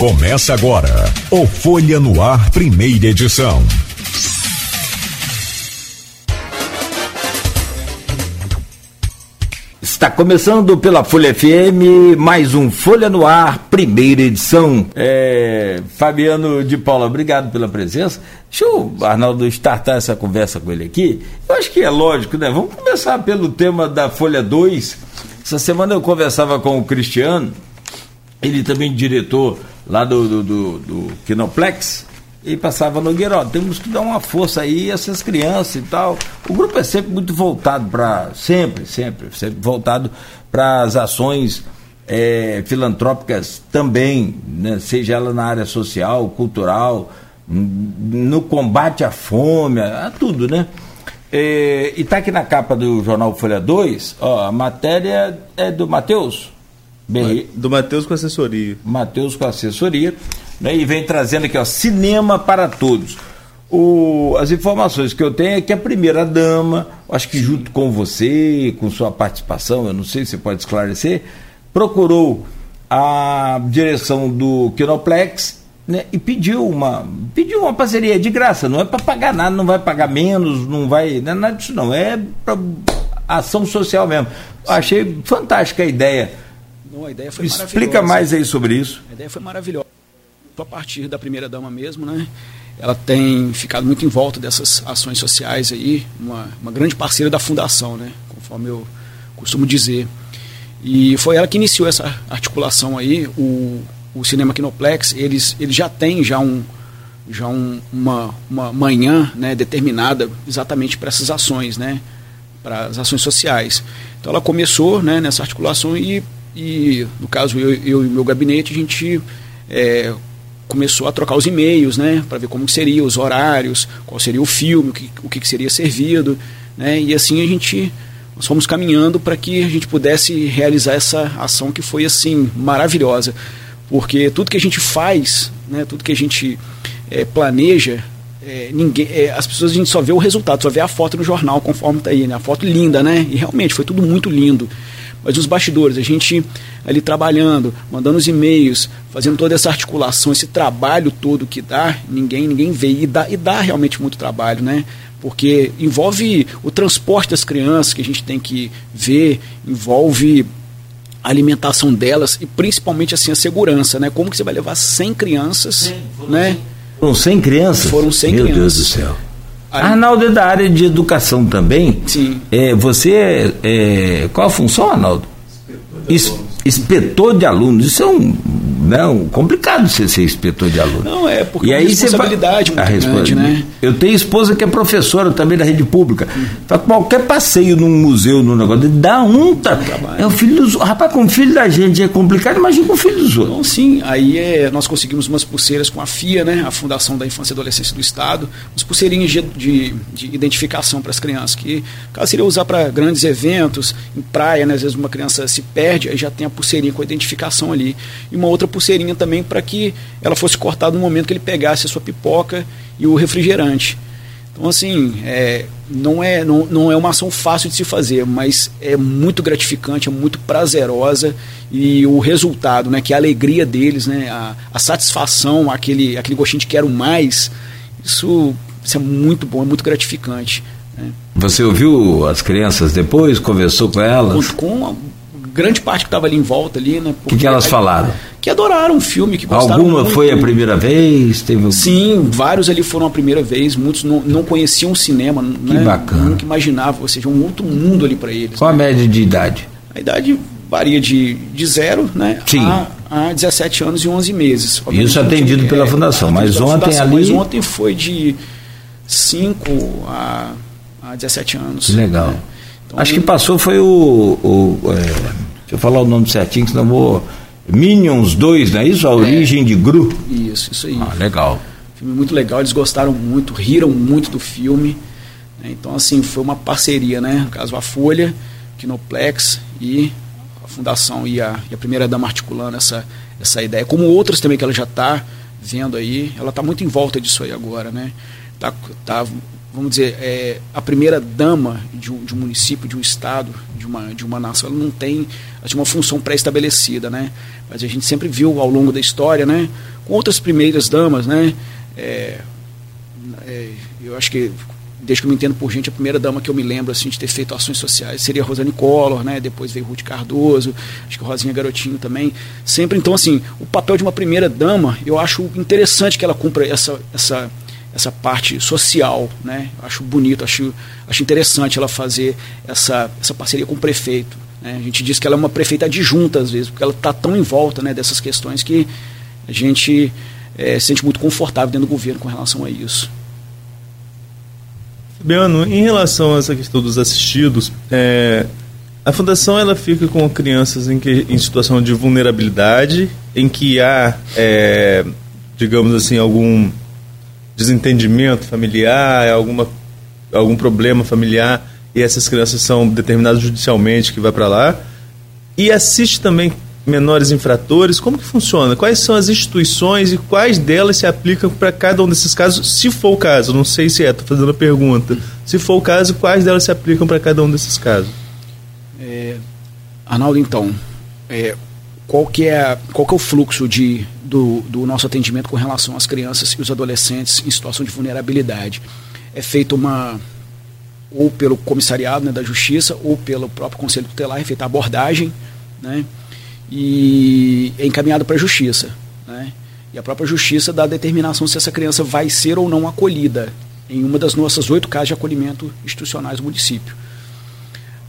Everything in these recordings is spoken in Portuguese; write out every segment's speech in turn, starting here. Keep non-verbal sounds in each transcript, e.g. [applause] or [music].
Começa agora o Folha no Ar, primeira edição. Está começando pela Folha FM, mais um Folha no Ar, primeira edição. É, Fabiano de Paula, obrigado pela presença. Deixa o Arnaldo startar essa conversa com ele aqui. Eu acho que é lógico, né? Vamos começar pelo tema da Folha 2. Essa semana eu conversava com o Cristiano, ele também diretor lá do, do, do, do Kinoplex, e passava no Gueró. Temos que dar uma força aí a essas crianças e tal. O grupo é sempre muito voltado para. Sempre, sempre, sempre voltado para as ações é, filantrópicas também, né? seja ela na área social, cultural, no combate à fome, a tudo, né? É, e está aqui na capa do jornal Folha 2, ó, a matéria é do Matheus. Do Matheus com assessoria. Matheus com assessoria. Né, e vem trazendo aqui, ó, cinema para todos. O, as informações que eu tenho é que a primeira dama, acho que junto com você, com sua participação, eu não sei se você pode esclarecer, procurou a direção do Kinoplex né, e pediu uma, pediu uma parceria de graça, não é para pagar nada, não vai pagar menos, não vai, não é nada disso não, é para ação social mesmo. Achei fantástica a ideia não, a ideia foi Explica mais aí sobre isso. A ideia foi maravilhosa. A partir da primeira dama mesmo, né? Ela tem ficado muito em volta dessas ações sociais aí, uma, uma grande parceira da fundação, né? Conforme eu costumo dizer. E foi ela que iniciou essa articulação aí. O, o Cinema Kinoplex, eles, eles já têm já um, já um, uma, uma manhã né, determinada exatamente para essas ações, né, para as ações sociais. Então ela começou né, nessa articulação e e, no caso, eu, eu e meu gabinete, a gente é, começou a trocar os e-mails, né, para ver como seria, os horários, qual seria o filme, o que, o que seria servido, né, e assim a gente nós fomos caminhando para que a gente pudesse realizar essa ação que foi assim maravilhosa, porque tudo que a gente faz, né, tudo que a gente é, planeja, é, ninguém, é, as pessoas a gente só vê o resultado, só vê a foto no jornal conforme está aí, né, a foto linda, né, e realmente foi tudo muito lindo. Mas os bastidores, a gente ali trabalhando, mandando os e-mails, fazendo toda essa articulação, esse trabalho todo que dá, ninguém ninguém vê. E dá, e dá realmente muito trabalho, né? Porque envolve o transporte das crianças que a gente tem que ver, envolve a alimentação delas e principalmente assim a segurança, né? Como que você vai levar 100 crianças, né? Foram 100 crianças? Foram 100 Meu crianças. Deus do céu. Arnaldo é da área de educação também. Sim. É, você é, é, Qual a função, Arnaldo? Inspetor de alunos. Isso é um não, complicado você ser inspetor de aluno. Não, é porque e é aí responsabilidade vai, muito grande, né? Eu tenho esposa que é professora também da rede pública. Uhum. qualquer passeio num museu, num negócio, dá um. Tá, é o filho dos Rapaz, com o filho da gente é complicado, imagina com o filho dos outros. Então, sim, aí é, nós conseguimos umas pulseiras com a FIA, né? A Fundação da Infância e Adolescência do Estado, umas pulseirinhas de, de, de identificação para as crianças, que caso seria usar para grandes eventos, em praia, né? Às vezes uma criança se perde, aí já tem a pulseirinha com a identificação ali. E uma outra pulseirinha também para que ela fosse cortada no momento que ele pegasse a sua pipoca e o refrigerante. Então, assim, é, não, é, não, não é uma ação fácil de se fazer, mas é muito gratificante, é muito prazerosa e o resultado, né, que é a alegria deles, né, a, a satisfação, aquele, aquele gostinho de quero mais, isso, isso é muito bom, é muito gratificante. Né. Você ouviu as crianças depois, conversou com elas? Com, com grande parte que estava ali em volta ali, né? O que, que, elas falaram? Que adoraram o filme, que gostaram Alguma muito. foi a primeira vez? Teve... Sim, vários ali foram a primeira vez, muitos não, não conheciam o cinema, que né? bacana. Nunca imaginavam, ou seja, um outro mundo ali para eles. Qual né? a média de idade? A idade varia de, de zero né, Sim. A, a 17 anos e 11 meses. Isso atendido pela é, fundação, mas pela ontem fundação, ali... Mas ontem foi de 5 a, a 17 anos. Legal. Né? Então, Acho que passou foi o... o é, deixa eu falar o nome certinho, senão vou... Minions 2, não é isso? A origem de Gru. Isso, isso aí. Ah, legal. Filme muito legal, eles gostaram muito, riram muito do filme. Né? Então, assim, foi uma parceria, né? No caso, a Folha, Kinoplex e a Fundação e a, e a primeira dama articulando essa, essa ideia. Como outras também que ela já está vendo aí, ela está muito em volta disso aí agora, né? Tá, tá, vamos dizer, é, a primeira dama de um, de um município, de um estado, de uma, de uma nação, ela não tem, ela tem uma função pré-estabelecida, né? Mas a gente sempre viu ao longo da história, né? com outras primeiras damas, né? É, é, eu acho que desde que eu me entendo por gente, a primeira dama que eu me lembro assim de ter feito ações sociais seria a Rosane Collor, né? Depois veio Ruth Cardoso, acho que Rosinha Garotinho também. Sempre então assim, o papel de uma primeira dama, eu acho interessante que ela cumpra essa essa essa parte social, né? Eu acho bonito, acho acho interessante ela fazer essa essa parceria com o prefeito. Né? A gente diz que ela é uma prefeita adjunta às vezes, porque ela está tão em volta, né, dessas questões que a gente é, se sente muito confortável dentro do governo com relação a isso. Fabiano, em relação a essa questão dos assistidos, é, a fundação ela fica com crianças em, que, em situação de vulnerabilidade, em que há, é, digamos assim, algum desentendimento familiar, alguma, algum problema familiar, e essas crianças são determinadas judicialmente que vai para lá. E assiste também menores infratores? Como que funciona? Quais são as instituições e quais delas se aplicam para cada um desses casos, se for o caso? Não sei se é, estou fazendo a pergunta. Se for o caso, quais delas se aplicam para cada um desses casos? É, Arnaldo, então, é, qual, que é, qual que é o fluxo de, do, do nosso atendimento com relação às crianças e os adolescentes em situação de vulnerabilidade? É feita uma ou pelo comissariado né, da justiça ou pelo próprio conselho tutelar, é feita a abordagem, né? e é encaminhado para a justiça. Né? E a própria justiça dá a determinação se essa criança vai ser ou não acolhida em uma das nossas oito casas de acolhimento institucionais do município.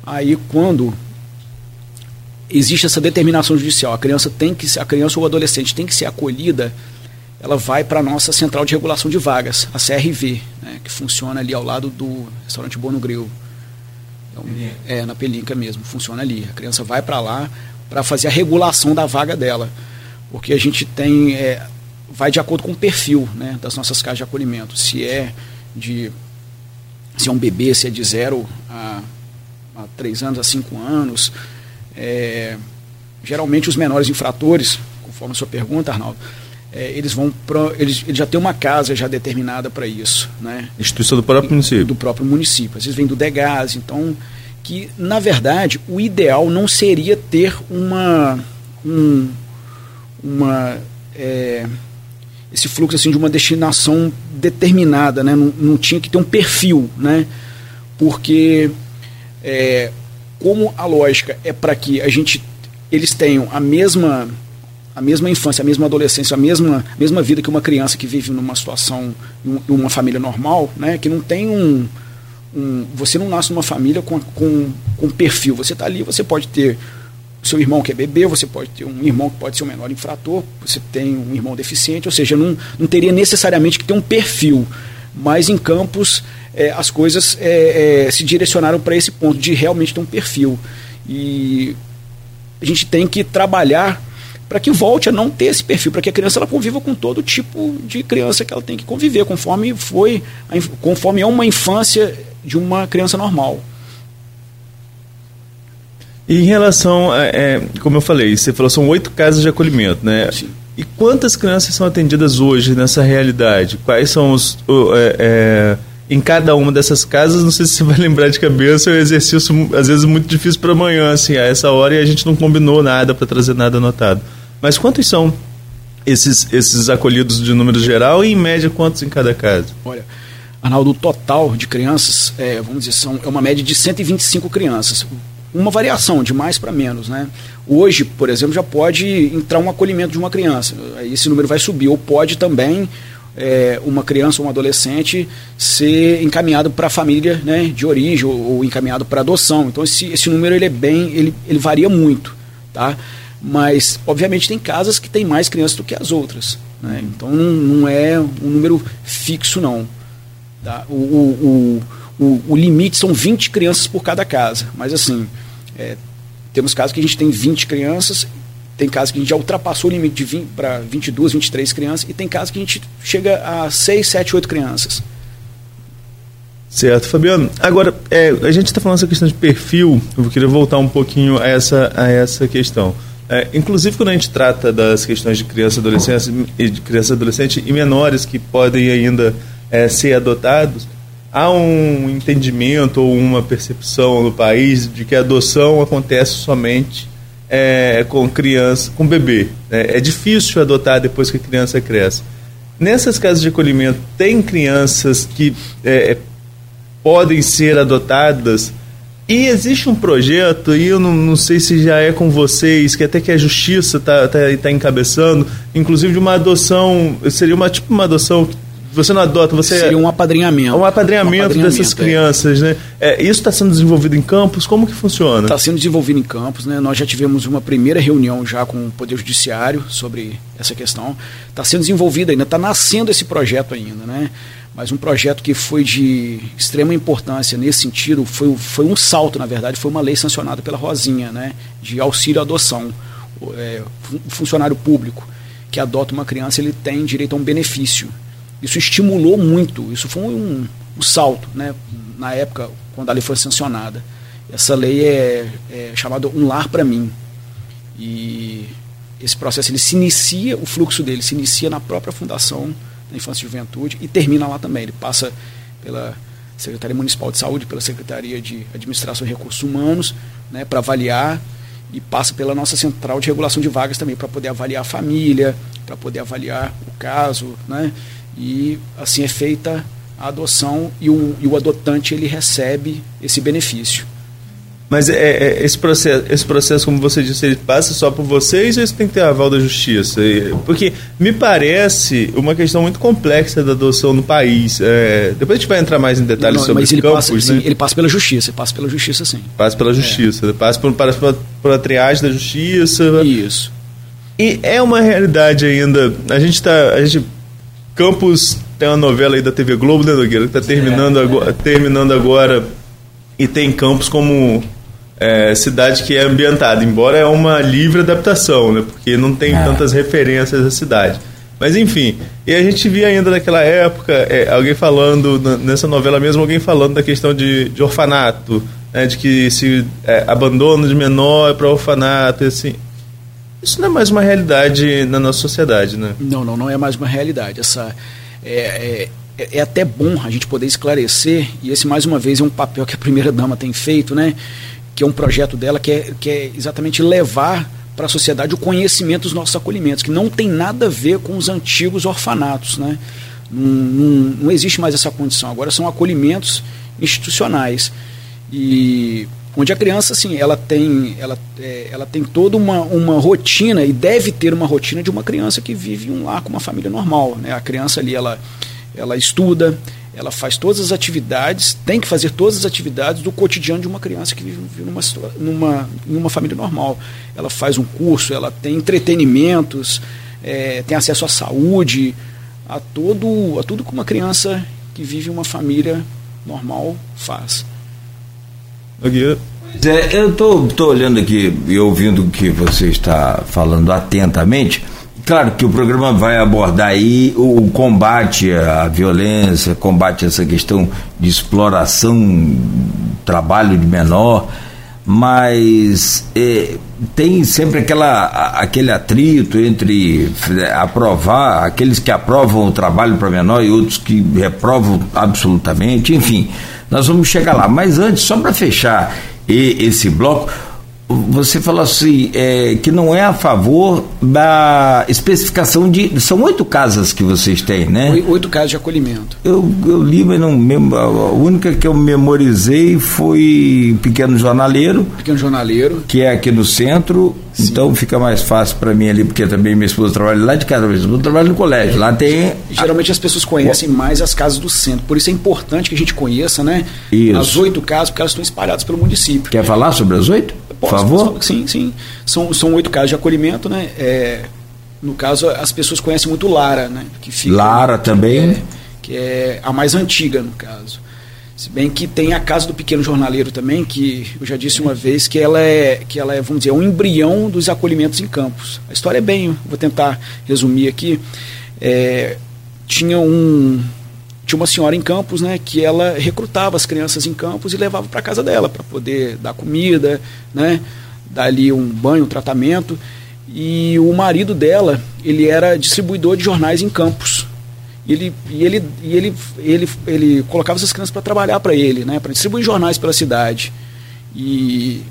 Aí quando existe essa determinação judicial, a criança tem que a criança ou o adolescente tem que ser acolhida, ela vai para a nossa central de regulação de vagas, a CRV, né, que funciona ali ao lado do restaurante Bono Grill. Então, é, na Pelinca mesmo, funciona ali. A criança vai para lá, para fazer a regulação da vaga dela. Porque a gente tem. É, vai de acordo com o perfil né, das nossas casas de acolhimento. Se é de. Se é um bebê, se é de zero a, a três anos, a cinco anos. É, geralmente os menores infratores, conforme a sua pergunta, Arnaldo, é, eles vão pro, eles, eles já têm uma casa já determinada para isso, né? Instituição do próprio município. Do próprio município. Às vezes vem do DEGAS, então que, na verdade, o ideal não seria ter uma. Um, uma é, esse fluxo assim, de uma destinação determinada, né? não, não tinha que ter um perfil, né? porque é, como a lógica é para que a gente eles tenham a mesma a mesma infância, a mesma adolescência, a mesma, mesma vida que uma criança que vive numa situação, em uma família normal, né, que não tem um, um, você não nasce numa família com, com, com perfil. Você está ali, você pode ter seu irmão que é bebê, você pode ter um irmão que pode ser o um menor infrator, você tem um irmão deficiente, ou seja, não, não teria necessariamente que ter um perfil. Mas em campos é, as coisas é, é, se direcionaram para esse ponto de realmente ter um perfil. E a gente tem que trabalhar para que volte a não ter esse perfil, para que a criança ela conviva com todo tipo de criança que ela tem que conviver, conforme foi, conforme é uma infância de uma criança normal. E em relação, a, é, como eu falei, você falou são oito casas de acolhimento, né? Sim. E quantas crianças são atendidas hoje nessa realidade? Quais são os. O, é, é, em cada uma dessas casas, não sei se você vai lembrar de cabeça, é um exercício às vezes muito difícil para amanhã, assim, a essa hora e a gente não combinou nada para trazer nada anotado. Mas quantos são esses, esses acolhidos de número geral e em média quantos em cada casa? Olha, Arnaldo, o total de crianças, é, vamos dizer, são, é uma média de 125 crianças. Uma variação, de mais para menos. Né? Hoje, por exemplo, já pode entrar um acolhimento de uma criança. Esse número vai subir. Ou pode também é, uma criança ou um adolescente ser encaminhado para a família né, de origem ou, ou encaminhado para adoção. Então esse, esse número ele é bem, ele, ele varia muito, tá? Mas obviamente tem casas que tem mais crianças do que as outras, né? Então não, não é um número fixo não. Tá? O, o, o, o, limite são 20 crianças por cada casa. Mas assim, é, temos casos que a gente tem 20 crianças, tem casos que a gente já ultrapassou o limite de para 22, 23 crianças, e tem casos que a gente chega a 6, 7, 8 crianças. Certo, Fabiano. Agora, é, a gente está falando essa questão de perfil, eu queria voltar um pouquinho a essa, a essa questão. É, inclusive quando a gente trata das questões de criança e adolescente, de criança adolescente e menores que podem ainda é, ser adotados, há um entendimento ou uma percepção no país de que a adoção acontece somente é, com criança, com bebê. Né? É difícil adotar depois que a criança cresce. Nessas casas de acolhimento, tem crianças que é, podem ser adotadas e existe um projeto, e eu não, não, sei se já é com vocês, que até que a justiça está tá, tá encabeçando, inclusive de uma adoção, seria uma tipo uma adoção você não adota, você seria um apadrinhamento, um apadrinhamento, um apadrinhamento dessas é. crianças, né? É, isso está sendo desenvolvido em campos? Como que funciona? Está sendo desenvolvido em campos, né? Nós já tivemos uma primeira reunião já com o Poder Judiciário sobre essa questão. Está sendo desenvolvido ainda, está nascendo esse projeto ainda, né? Mas um projeto que foi de extrema importância nesse sentido, foi, foi um salto, na verdade, foi uma lei sancionada pela Rosinha, né, de auxílio à adoção. O é, funcionário público que adota uma criança, ele tem direito a um benefício. Isso estimulou muito, isso foi um, um salto, né, na época, quando a lei foi sancionada. Essa lei é, é chamada Um Lar para Mim. E esse processo ele se inicia, o fluxo dele se inicia na própria fundação da Infância e Juventude e termina lá também. Ele passa pela Secretaria Municipal de Saúde, pela Secretaria de Administração e Recursos Humanos, né, para avaliar e passa pela nossa central de regulação de vagas também para poder avaliar a família, para poder avaliar o caso, né? E assim é feita a adoção e o, e o adotante ele recebe esse benefício. Mas é, é, esse, processo, esse processo, como você disse, ele passa só por vocês ou isso tem que ter aval da justiça? Porque me parece uma questão muito complexa da adoção no país. É, depois a gente vai entrar mais em detalhes não, sobre mas ele campos, passa, né? sim, ele passa pela justiça, passa pela justiça sim. Passa pela justiça, é. passa por, passa por, por a triagem da justiça. Isso. E é uma realidade ainda. A gente está. A gente, Campos tem uma novela aí da TV Globo, né, Nogueira? Que está terminando, é, agora, terminando agora. E tem Campos como é, cidade que é ambientada, embora é uma livre adaptação, né? Porque não tem é. tantas referências à cidade. Mas enfim, e a gente via ainda naquela época é, alguém falando, nessa novela mesmo, alguém falando da questão de, de orfanato, né, de que se é, abandono de menor para orfanato, assim. Isso não é mais uma realidade na nossa sociedade, né? Não, não, não é mais uma realidade. Essa é, é, é até bom a gente poder esclarecer, e esse mais uma vez é um papel que a primeira dama tem feito, né? Que é um projeto dela que é, que é exatamente levar para a sociedade o conhecimento dos nossos acolhimentos, que não tem nada a ver com os antigos orfanatos. Né? Não, não, não existe mais essa condição. Agora são acolhimentos institucionais. E onde a criança, assim, ela tem, ela, é, ela tem toda uma, uma rotina e deve ter uma rotina de uma criança que vive um lar com uma família normal. Né? A criança ali, ela, ela estuda, ela faz todas as atividades, tem que fazer todas as atividades do cotidiano de uma criança que vive, numa, numa, numa família normal. Ela faz um curso, ela tem entretenimentos, é, tem acesso à saúde, a, todo, a tudo que uma criança que vive uma família normal faz. É, eu estou olhando aqui e ouvindo o que você está falando atentamente. Claro que o programa vai abordar aí o combate à violência, combate a essa questão de exploração, trabalho de menor, mas é, tem sempre aquela, aquele atrito entre aprovar, aqueles que aprovam o trabalho para menor e outros que reprovam absolutamente, enfim, nós vamos chegar lá. Mas antes, só para fechar esse bloco, você falou assim, é, que não é a favor da especificação de. São oito casas que vocês têm, né? Oito casas de acolhimento. Eu, eu li, mas não. A única que eu memorizei foi Pequeno Jornaleiro. Pequeno Jornaleiro. Que é aqui no centro. Sim. Então fica mais fácil para mim ali, porque também minha esposa trabalha lá de casa, minha esposa trabalha no colégio. Lá tem. Geralmente as pessoas conhecem mais as casas do centro. Por isso é importante que a gente conheça, né? Isso. As oito casas, porque elas estão espalhadas pelo município. Quer falar sobre as oito? Por favor? Sim, sim. São, são oito casos de acolhimento, né? É, no caso, as pessoas conhecem muito Lara, né? Que fica, Lara também? É, que é a mais antiga, no caso. Se bem que tem a casa do pequeno jornaleiro também, que eu já disse uma vez que ela é, que ela é vamos dizer, um embrião dos acolhimentos em campos. A história é bem, vou tentar resumir aqui. É, tinha um, tinha uma senhora em Campos, né, que ela recrutava as crianças em Campos e levava para casa dela para poder dar comida, né, dar ali um banho, um tratamento. E o marido dela, ele era distribuidor de jornais em Campos. Ele, e ele, e ele, ele, ele colocava essas crianças para trabalhar para ele, né, para distribuir jornais pela cidade. E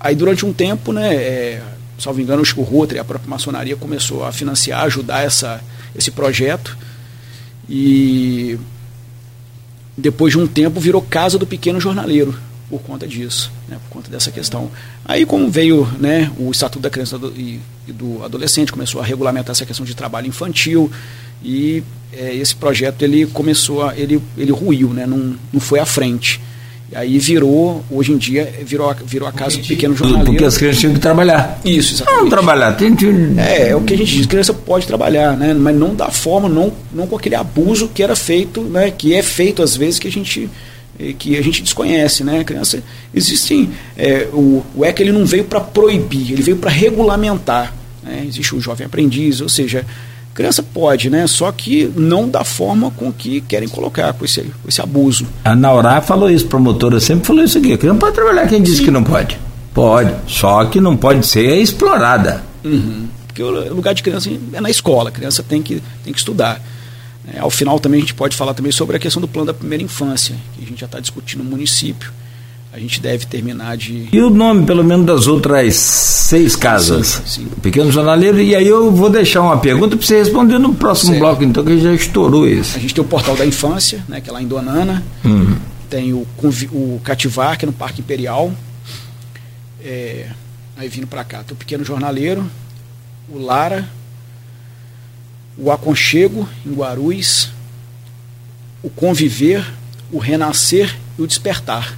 aí durante um tempo, né, é, salvo engano, o Rotary, a própria maçonaria começou a financiar, ajudar essa, esse projeto. E depois de um tempo virou Casa do Pequeno Jornaleiro por conta disso, né, por conta dessa questão. Aí como veio né, o Estatuto da Criança e, do Adolescente, começou a regulamentar essa questão de trabalho infantil e é, esse projeto ele começou a, ele, ele ruiu, né, não, não foi à frente. E aí virou, hoje em dia, virou, virou a casa do pequeno jornaleiro. Porque as crianças tinham que trabalhar. Isso, exatamente. Não trabalhar, tem, tem... É, é o que a gente diz, criança pode trabalhar, né? Mas não da forma, não, não com aquele abuso que era feito, né? Que é feito às vezes que a gente eh, que a gente desconhece, né? A criança existem é, o, o ECA ele não veio para proibir, ele veio para regulamentar. Né? Existe o jovem aprendiz, ou seja, criança pode, né? Só que não da forma com que querem colocar, com esse, com esse abuso. A Naurá falou isso, promotora sempre falou isso aqui. A criança pode trabalhar, quem disse Sim. que não pode? Pode, só que não pode ser explorada. Uhum. Porque o lugar de criança é na escola, a criança tem que, tem que estudar. É, ao final também a gente pode falar também sobre a questão do plano da primeira infância, que a gente já está discutindo no município. A gente deve terminar de. E o nome, pelo menos, das outras seis casas? Sim, sim. Pequeno Jornaleiro, e aí eu vou deixar uma pergunta para você responder no próximo certo. bloco, então, que já estourou esse. A gente tem o Portal da Infância, né, que é lá em Donana. Uhum. Tem o, o Cativar, que é no Parque Imperial. É, aí vindo para cá, tem o Pequeno Jornaleiro, o Lara, o aconchego em Guarulhos, o conviver, o renascer e o despertar.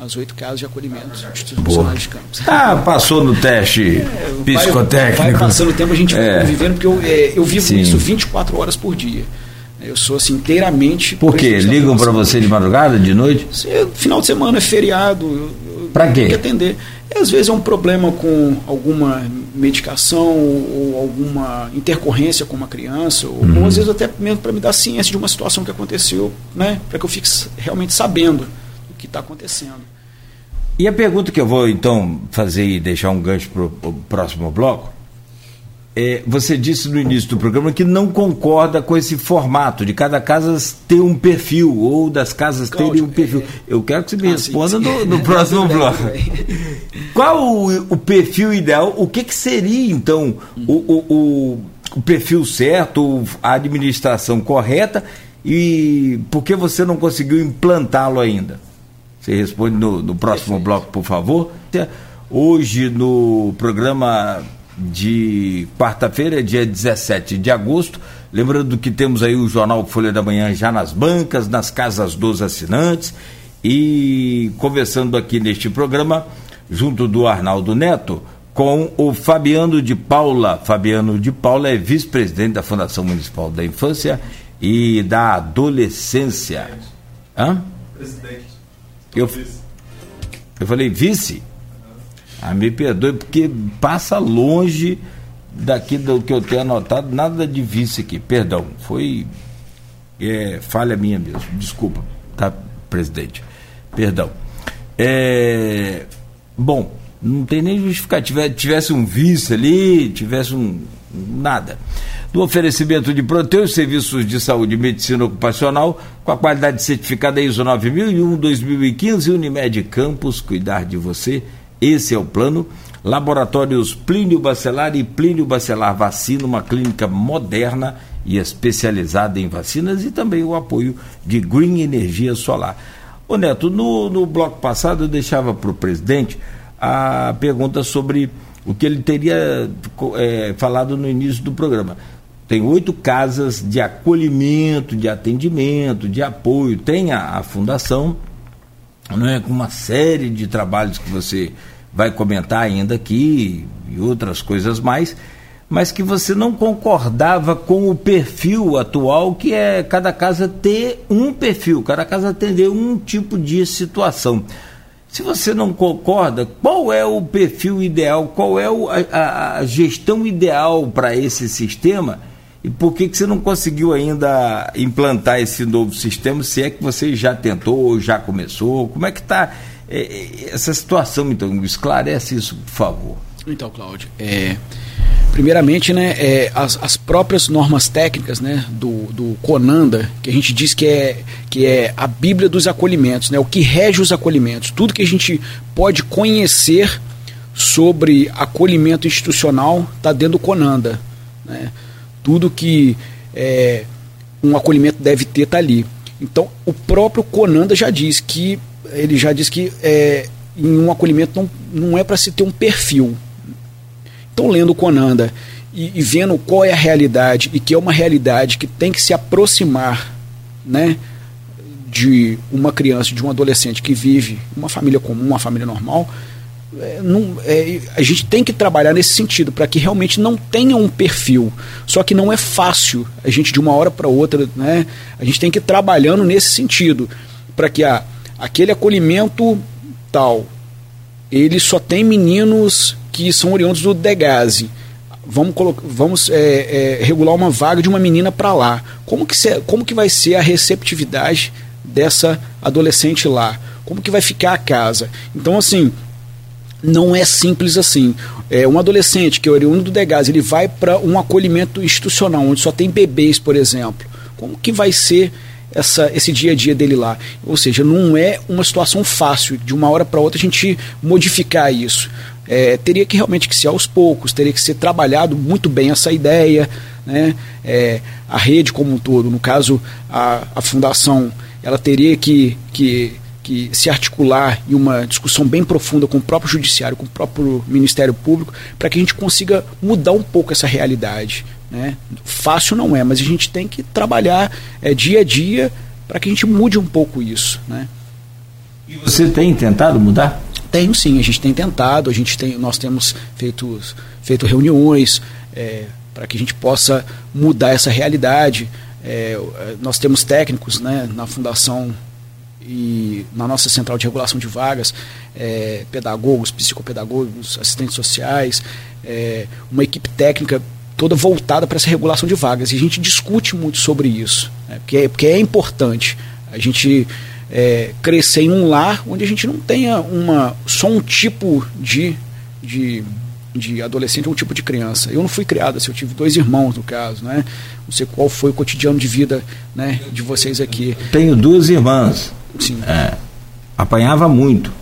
As oito casas de acolhimento institucionais de campos. Ah, passou no teste é, psicotécnico. Vai, vai passando o tempo, a gente é. vai convivendo, porque eu, é, eu vivo Sim. isso 24 horas por dia. Eu sou assim inteiramente. Por quê? Ligam para você de madrugada, de noite? Sim, final de semana é feriado. Para quê? Tem que atender. E, às vezes é um problema com alguma medicação ou, alguma intercorrência com uma criança, ou, uhum. ou às vezes até mesmo para me dar ciência de uma situação que aconteceu, né? Para que eu fique realmente sabendo que está acontecendo. E a pergunta que eu vou então fazer e deixar um gancho para o próximo bloco é, você disse no início do programa que não concorda com esse formato de cada casa ter um perfil ou das casas Cláudio, terem um perfil. É... Eu quero que você me ah, responda sim, sim. No, [laughs] no, próximo bloco. Qual o, o, perfil ideal? O que, que seria então o, o, o perfil certo, a administração correta e por que você não conseguiu implantá-lo ainda? Você responde no, no próximo Perfeito. bloco, por favor. Hoje no programa de quarta-feira, dia 17 de agosto. Lembrando que temos aí o Jornal Folha da Manhã já nas bancas, nas casas dos assinantes. E conversando aqui neste programa, junto do Arnaldo Neto, com o Fabiano de Paula. Fabiano de Paula é vice-presidente da Fundação Municipal da Infância e da Adolescência. Hã? Presidente. Eu, eu falei vice? Ah, me perdoe, porque passa longe daqui do que eu tenho anotado, nada de vice aqui. Perdão, foi é, falha minha mesmo. Desculpa, tá, presidente? Perdão. É, bom, não tem nem justificativa. Tivesse um vice ali, tivesse um. Nada. Do oferecimento de proteus, serviços de saúde e medicina ocupacional, com a qualidade certificada ISO 9001-2015, Unimed Campos, cuidar de você esse é o plano. Laboratórios Plínio Bacelar e Plínio Bacelar Vacina, uma clínica moderna e especializada em vacinas e também o apoio de Green Energia Solar. Ô Neto, no, no bloco passado eu deixava para o presidente a pergunta sobre o que ele teria é, falado no início do programa. Tem oito casas de acolhimento, de atendimento, de apoio, tem a, a fundação, não é com uma série de trabalhos que você vai comentar ainda aqui e outras coisas mais, mas que você não concordava com o perfil atual que é cada casa ter um perfil, cada casa atender um tipo de situação. Se você não concorda, qual é o perfil ideal, qual é o, a, a gestão ideal para esse sistema? E por que, que você não conseguiu ainda implantar esse novo sistema, se é que você já tentou, já começou? Como é que está é, é, essa situação, então? Esclarece isso, por favor. Então, Cláudio, é, primeiramente, né, é, as, as próprias normas técnicas né, do, do CONANDA, que a gente diz que é, que é a Bíblia dos acolhimentos, né, o que rege os acolhimentos, tudo que a gente pode conhecer sobre acolhimento institucional está dentro do Conanda. Né? Tudo que é, um acolhimento deve ter está ali. Então, o próprio Conanda já diz que ele já diz que é, em um acolhimento não, não é para se ter um perfil. Então, lendo Conanda e, e, vendo qual é a realidade e que é uma realidade que tem que se aproximar, né, de uma criança, de um adolescente que vive uma família comum, uma família normal, é, não, é, a gente tem que trabalhar nesse sentido para que realmente não tenha um perfil. Só que não é fácil a gente de uma hora para outra, né? A gente tem que ir trabalhando nesse sentido para que a, aquele acolhimento tal, ele só tem meninos que são oriundos do Degase. Vamos, vamos é, é, regular uma vaga de uma menina para lá. Como que, se, como que vai ser a receptividade dessa adolescente lá? Como que vai ficar a casa? Então, assim, não é simples assim. É, um adolescente que é oriundo do Degas, ele vai para um acolhimento institucional, onde só tem bebês, por exemplo. Como que vai ser essa, esse dia a dia dele lá? Ou seja, não é uma situação fácil, de uma hora para outra a gente modificar isso. É, teria que realmente que ser aos poucos, teria que ser trabalhado muito bem essa ideia, né? É, a rede como um todo, no caso a, a fundação, ela teria que, que que se articular em uma discussão bem profunda com o próprio judiciário, com o próprio Ministério Público, para que a gente consiga mudar um pouco essa realidade. Né? Fácil não é, mas a gente tem que trabalhar é, dia a dia para que a gente mude um pouco isso. Né? E você tem tentado mudar? Tenho sim, a gente tem tentado, a gente tem, nós temos feito, feito reuniões é, para que a gente possa mudar essa realidade. É, nós temos técnicos né, na Fundação e na nossa central de regulação de vagas, é, pedagogos, psicopedagogos, assistentes sociais, é, uma equipe técnica toda voltada para essa regulação de vagas. E a gente discute muito sobre isso, né, porque, é, porque é importante a gente é, crescer em um lar onde a gente não tenha uma, só um tipo de, de, de adolescente, um tipo de criança. Eu não fui criado assim, eu tive dois irmãos no caso, né? Não sei qual foi o cotidiano de vida né, de vocês aqui. Tenho duas irmãs. Sim. É, apanhava muito.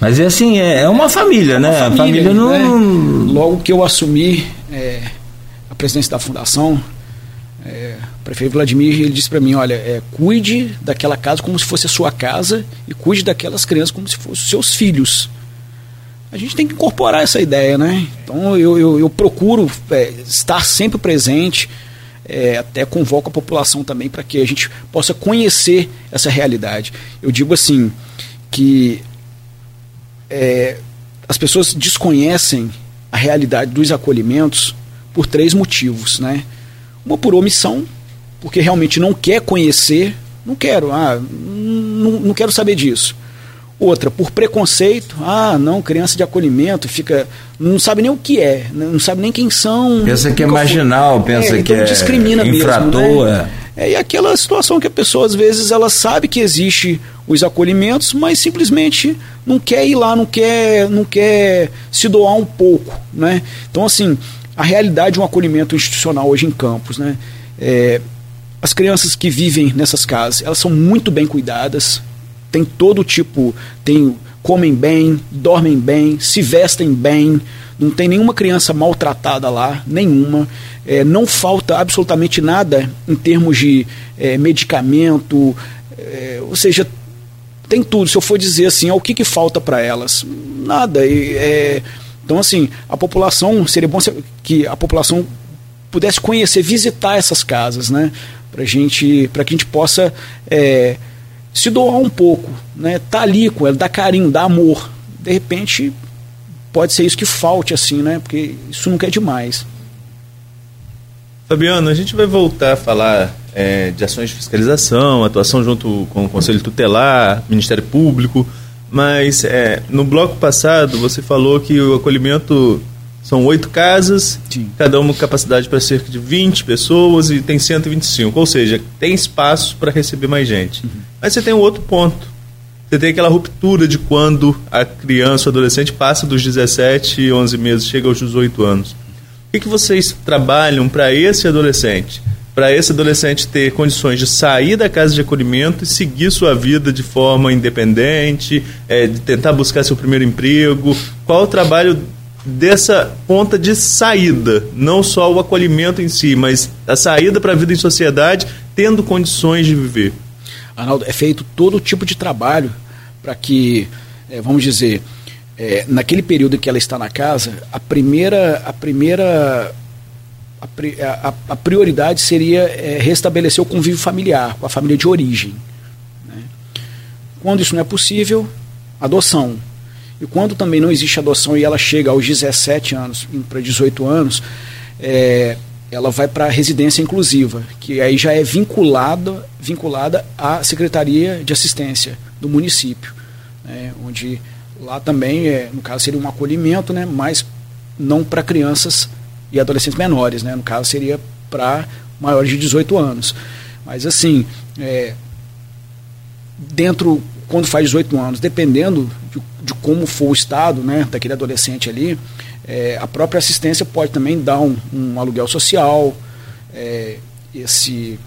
Mas é assim, é, é uma família, né? Uma família, a família não. Né? Logo que eu assumi é, a presidência da fundação, é, prefeito Vladimir ele disse para mim: olha, é, cuide daquela casa como se fosse a sua casa e cuide daquelas crianças como se fossem seus filhos. A gente tem que incorporar essa ideia, né? Então eu, eu, eu procuro é, estar sempre presente é, até convoco a população também para que a gente possa conhecer essa realidade. Eu digo assim que é, as pessoas desconhecem a realidade dos acolhimentos por três motivos, né? Uma por omissão, porque realmente não quer conhecer, não quero, ah, não, não quero saber disso. Outra, por preconceito, ah, não, criança de acolhimento, fica. não sabe nem o que é, né, não sabe nem quem são. Pensa que é marginal, pensa é, que então é discrimina infrator. Mesmo, né? é. é. E aquela situação que a pessoa, às vezes, ela sabe que existe os acolhimentos, mas simplesmente não quer ir lá, não quer, não quer se doar um pouco. Né? Então, assim, a realidade de um acolhimento institucional hoje em Campos, né? É, as crianças que vivem nessas casas, elas são muito bem cuidadas, tem todo tipo, tem comem bem, dormem bem, se vestem bem, não tem nenhuma criança maltratada lá, nenhuma. É, não falta absolutamente nada em termos de é, medicamento, é, ou seja, tem tudo. Se eu for dizer assim, o que, que falta para elas? Nada. É, então, assim, a população, seria bom que a população pudesse conhecer, visitar essas casas, né? Para gente, que a gente possa é, se doar um pouco, né? Tá ali com ela, dar carinho, dar amor. De repente, pode ser isso que falte, assim, né? Porque isso nunca é demais. Fabiano, a gente vai voltar a falar é, de ações de fiscalização, atuação junto com o Conselho Tutelar, Ministério Público, mas é, no bloco passado você falou que o acolhimento são oito casas, Sim. cada uma com capacidade para cerca de 20 pessoas e tem 125. Ou seja, tem espaço para receber mais gente. Uhum. Mas você tem um outro ponto. Você tem aquela ruptura de quando a criança ou adolescente passa dos 17 e 11 meses, chega aos 18 anos. O que, que vocês trabalham para esse adolescente? para esse adolescente ter condições de sair da casa de acolhimento e seguir sua vida de forma independente, é, de tentar buscar seu primeiro emprego? Qual o trabalho dessa ponta de saída, não só o acolhimento em si, mas a saída para a vida em sociedade, tendo condições de viver? Arnaldo, é feito todo tipo de trabalho para que, é, vamos dizer, é, naquele período que ela está na casa, a primeira, a primeira a, a, a prioridade seria é, restabelecer o convívio familiar com a família de origem. Né? Quando isso não é possível, adoção. E quando também não existe adoção e ela chega aos 17 anos, para 18 anos, é, ela vai para a residência inclusiva, que aí já é vinculada, vinculada à Secretaria de Assistência do município, né, onde lá também, é, no caso, seria um acolhimento, né, mas não para crianças e adolescentes menores, né, no caso seria para maiores de 18 anos. Mas assim, é, dentro, quando faz 18 anos, dependendo de, de como for o estado né, daquele adolescente ali, é, a própria assistência pode também dar um, um aluguel social, é, esse,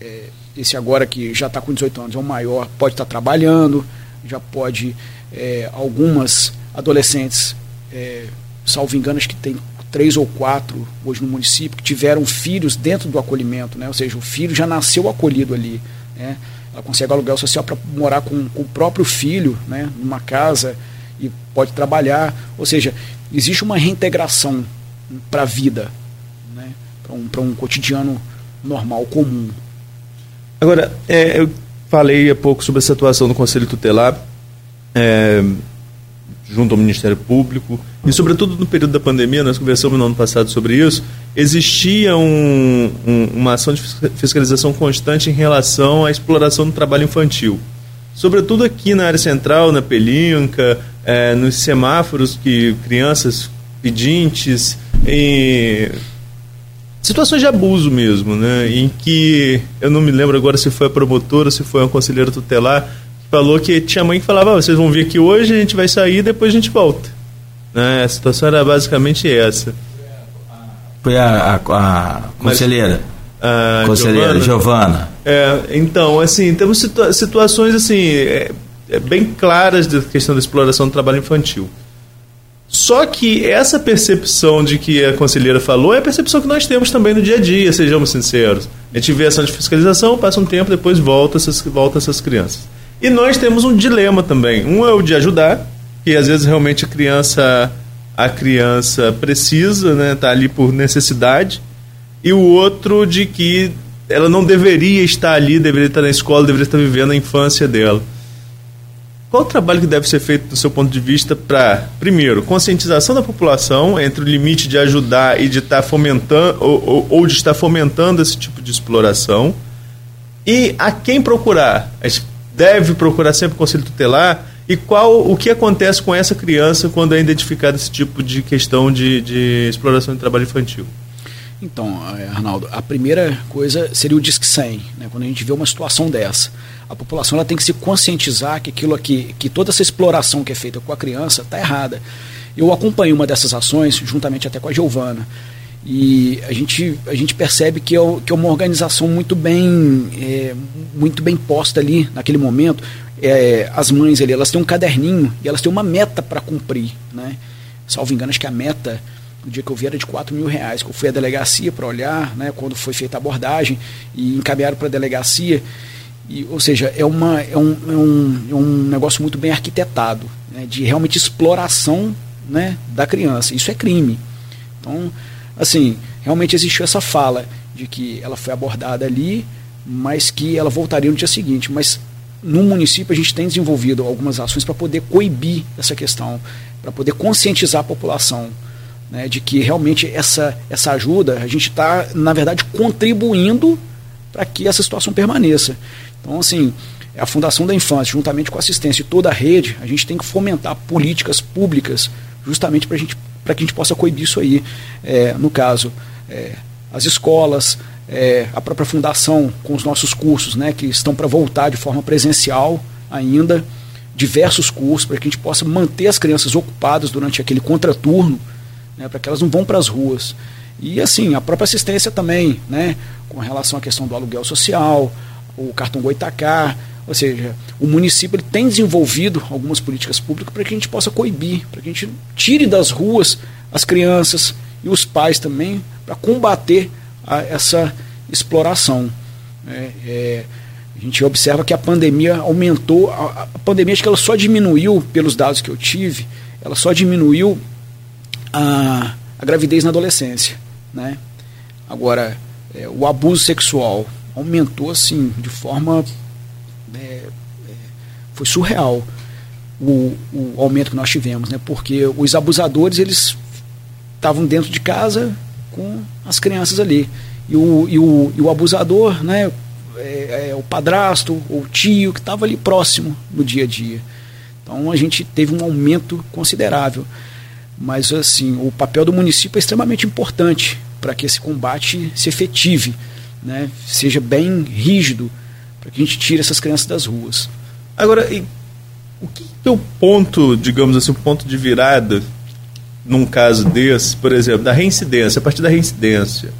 é, esse agora que já está com 18 anos é o maior, pode estar tá trabalhando, já pode, é, algumas adolescentes, é, salvo engano, acho que tem três ou quatro hoje no município que tiveram filhos dentro do acolhimento, né? ou seja, o filho já nasceu acolhido ali. Né? Ela consegue aluguel social para morar com, com, o próprio filho né? numa casa e pode trabalhar. Ou seja, existe uma reintegração para a vida, né? para um, um cotidiano normal, comum. Agora, é, eu falei há pouco sobre a situação do Conselho Tutelar, é, junto ao Ministério Público, e sobretudo no período da pandemia, nós conversamos no ano passado sobre isso, existia um, um, uma ação de fiscalização constante em relação à exploração do trabalho infantil. Sobretudo aqui na área central, na Pelinca, é, nos semáforos que crianças pedintes, em situações de abuso mesmo, né? Em que eu não me lembro agora se foi a promotora, se foi a conselheira tutelar, falou que tinha mãe que falava: ah, vocês vão vir aqui hoje, a gente vai sair, e depois a gente volta. Né? A situação era basicamente essa. Foi a, a, a conselheira. A conselheira Giovana. É, então, assim, temos situa situações assim, é, é bem claras da questão da exploração do trabalho infantil. Só que essa percepção de que a conselheira falou é a percepção que nós temos também no dia a dia, sejamos sinceros. A gente vê ação de fiscalização, passa um tempo, depois volta essas, volta essas crianças. E nós temos um dilema também. Um é o de ajudar, que às vezes realmente a criança a criança precisa, né, tá ali por necessidade, e o outro de que ela não deveria estar ali, deveria estar na escola, deveria estar vivendo a infância dela. Qual o trabalho que deve ser feito do seu ponto de vista para, primeiro, conscientização da população entre o limite de ajudar e de estar fomentando ou, ou, ou de estar fomentando esse tipo de exploração? E a quem procurar? Deve procurar sempre o conselho tutelar e qual o que acontece com essa criança quando é identificado esse tipo de questão de, de exploração de trabalho infantil? Então, eh, Arnaldo, a primeira coisa seria o Disque 100, né, quando a gente vê uma situação dessa. A população ela tem que se conscientizar que aquilo aqui, que toda essa exploração que é feita com a criança está errada. Eu acompanhei uma dessas ações, juntamente até com a Giovana, e a gente, a gente percebe que é, que é uma organização muito bem, é, muito bem posta ali naquele momento é, as mães ali, elas têm um caderninho e elas têm uma meta para cumprir, né? Salvo engano, acho que a meta no dia que eu vi era de 4 mil reais, que eu fui à delegacia para olhar, né, quando foi feita a abordagem, e encaminharam para a delegacia. E, ou seja, é, uma, é, um, é, um, é um negócio muito bem arquitetado, né, de realmente exploração né, da criança. Isso é crime. Então, assim, realmente existiu essa fala de que ela foi abordada ali, mas que ela voltaria no dia seguinte. Mas no município a gente tem desenvolvido algumas ações para poder coibir essa questão, para poder conscientizar a população né, de que realmente essa, essa ajuda, a gente está, na verdade, contribuindo para que essa situação permaneça. Então, assim, a Fundação da Infância, juntamente com a assistência e toda a rede, a gente tem que fomentar políticas públicas justamente para gente, que a gente possa coibir isso aí. É, no caso, é, as escolas, é, a própria fundação com os nossos cursos, né, que estão para voltar de forma presencial ainda, diversos cursos para que a gente possa manter as crianças ocupadas durante aquele contraturno, né, para que elas não vão para as ruas. E assim, a própria assistência também, né? Com relação à questão do aluguel social, o cartão Goitacá, ou seja, o município ele tem desenvolvido algumas políticas públicas para que a gente possa coibir, para que a gente tire das ruas as crianças e os pais também, para combater a, essa exploração. É, é, a gente observa que a pandemia aumentou, a, a, pandemia acho que ela só diminuiu, pelos dados que eu tive, ela só diminuiu a, a gravidez na adolescência. Né? Agora, é, o abuso sexual aumentou assim de forma é, é, foi surreal o, o aumento que nós tivemos, né? Porque os abusadores eles estavam dentro de casa com as crianças ali e o, e o, e o abusador, né? É, é, o padrasto ou o tio que estava ali próximo no dia a dia. Então a gente teve um aumento considerável. Mas assim, o papel do município é extremamente importante para que esse combate se efetive, né? seja bem rígido, para que a gente tire essas crianças das ruas. Agora, o que é o ponto, digamos assim, o ponto de virada num caso desse, por exemplo, da reincidência, a partir da reincidência?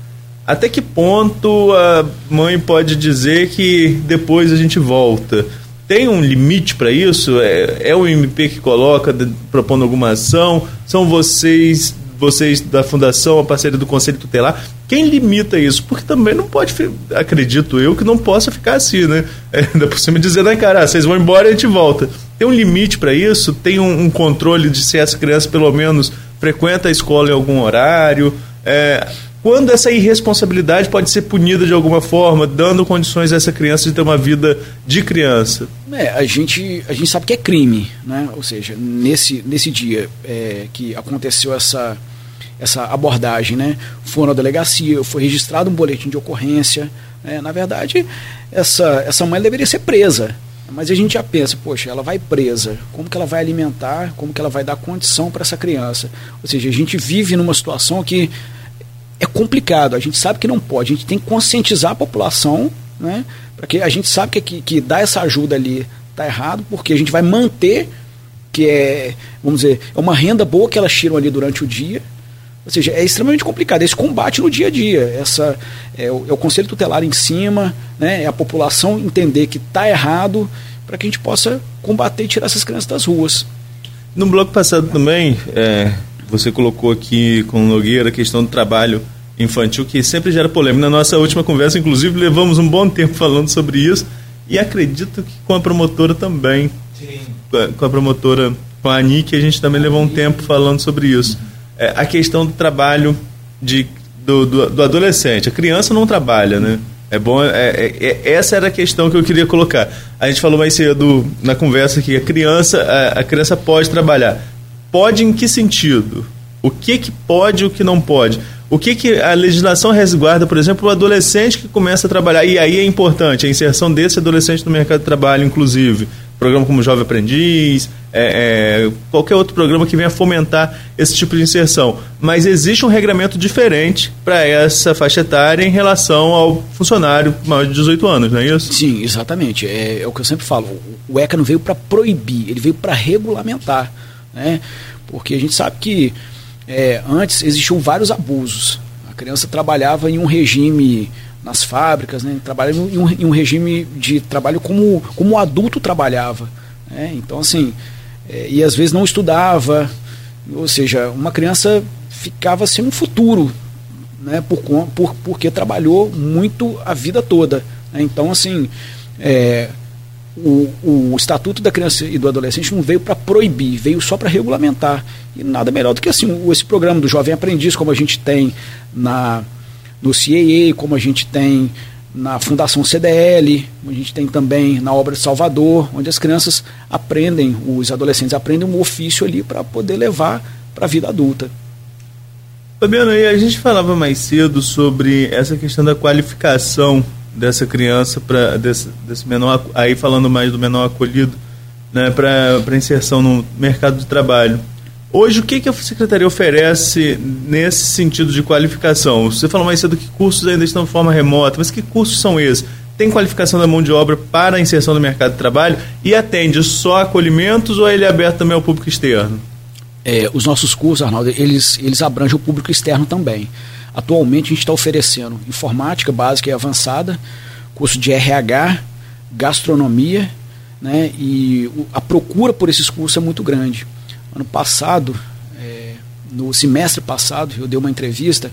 Até que ponto a mãe pode dizer que depois a gente volta? Tem um limite para isso? É, é o MP que coloca, de, propondo alguma ação? São vocês, vocês da fundação, a parceria do Conselho Tutelar? Quem limita isso? Porque também não pode, acredito eu, que não possa ficar assim, né? É, ainda por cima dizer, né, cara, vocês vão embora e a gente volta. Tem um limite para isso? Tem um, um, controle de se essa criança, pelo menos, frequenta a escola em algum horário? É, quando essa irresponsabilidade pode ser punida de alguma forma, dando condições a essa criança de ter uma vida de criança? É, a gente, a gente sabe que é crime, né? Ou seja, nesse, nesse dia é, que aconteceu essa, essa abordagem, né? Foi na delegacia, foi registrado um boletim de ocorrência. Né? Na verdade, essa, essa mãe deveria ser presa. Mas a gente já pensa, poxa, ela vai presa, como que ela vai alimentar, como que ela vai dar condição para essa criança? Ou seja, a gente vive numa situação que é complicado. A gente sabe que não pode. A gente tem que conscientizar a população, né? Porque a gente sabe que, que, que dar essa ajuda ali está errado, porque a gente vai manter que é, vamos dizer, é uma renda boa que elas tiram ali durante o dia. Ou seja, é extremamente complicado. Esse combate no dia a dia. Essa, é, o, é o conselho tutelar em cima, né, é a população entender que está errado para que a gente possa combater e tirar essas crianças das ruas. No bloco passado também, é, você colocou aqui com o Nogueira a questão do trabalho infantil, que sempre gera polêmica. Na nossa última conversa, inclusive, levamos um bom tempo falando sobre isso e acredito que com a promotora também. Sim. Com a promotora, com a Anique, a gente também levou um tempo falando sobre isso. É, a questão do trabalho de, do, do, do, adolescente. A criança não trabalha, né? É bom. É, é, é, essa era a questão que eu queria colocar. A gente falou mais cedo na conversa que a criança, a, a criança pode trabalhar Pode em que sentido? O que, que pode e o que não pode? O que, que a legislação resguarda, por exemplo, o adolescente que começa a trabalhar? E aí é importante a inserção desse adolescente no mercado de trabalho, inclusive. Programa como Jovem Aprendiz, é, é, qualquer outro programa que venha fomentar esse tipo de inserção. Mas existe um regramento diferente para essa faixa etária em relação ao funcionário maior de 18 anos, não é isso? Sim, exatamente. É, é o que eu sempre falo. O ECA não veio para proibir, ele veio para regulamentar né? Porque a gente sabe que é, antes existiam vários abusos. A criança trabalhava em um regime nas fábricas, né? trabalhava em um, em um regime de trabalho como, como o adulto trabalhava. Né? Então, assim, é, e às vezes não estudava, ou seja, uma criança ficava sem um futuro, né? por, por, porque trabalhou muito a vida toda. Né? Então, assim, é, o, o Estatuto da Criança e do Adolescente não veio para proibir, veio só para regulamentar. E nada melhor do que assim, esse programa do Jovem Aprendiz, como a gente tem na, no CAA, como a gente tem na Fundação CDL, a gente tem também na Obra de Salvador, onde as crianças aprendem, os adolescentes aprendem um ofício ali para poder levar para a vida adulta. Fabiano, a gente falava mais cedo sobre essa questão da qualificação dessa criança para desse, desse menor aí falando mais do menor acolhido né para inserção no mercado de trabalho hoje o que que a secretaria oferece nesse sentido de qualificação você falou mais cedo que cursos ainda estão de forma remota mas que cursos são esses tem qualificação da mão de obra para a inserção no mercado de trabalho e atende só acolhimentos ou ele é aberto também ao público externo é, os nossos cursos Arnaldo eles eles abrangem o público externo também atualmente a gente está oferecendo informática básica e avançada, curso de RH, gastronomia, né? E a procura por esses cursos é muito grande. Ano passado, é, no semestre passado, eu dei uma entrevista,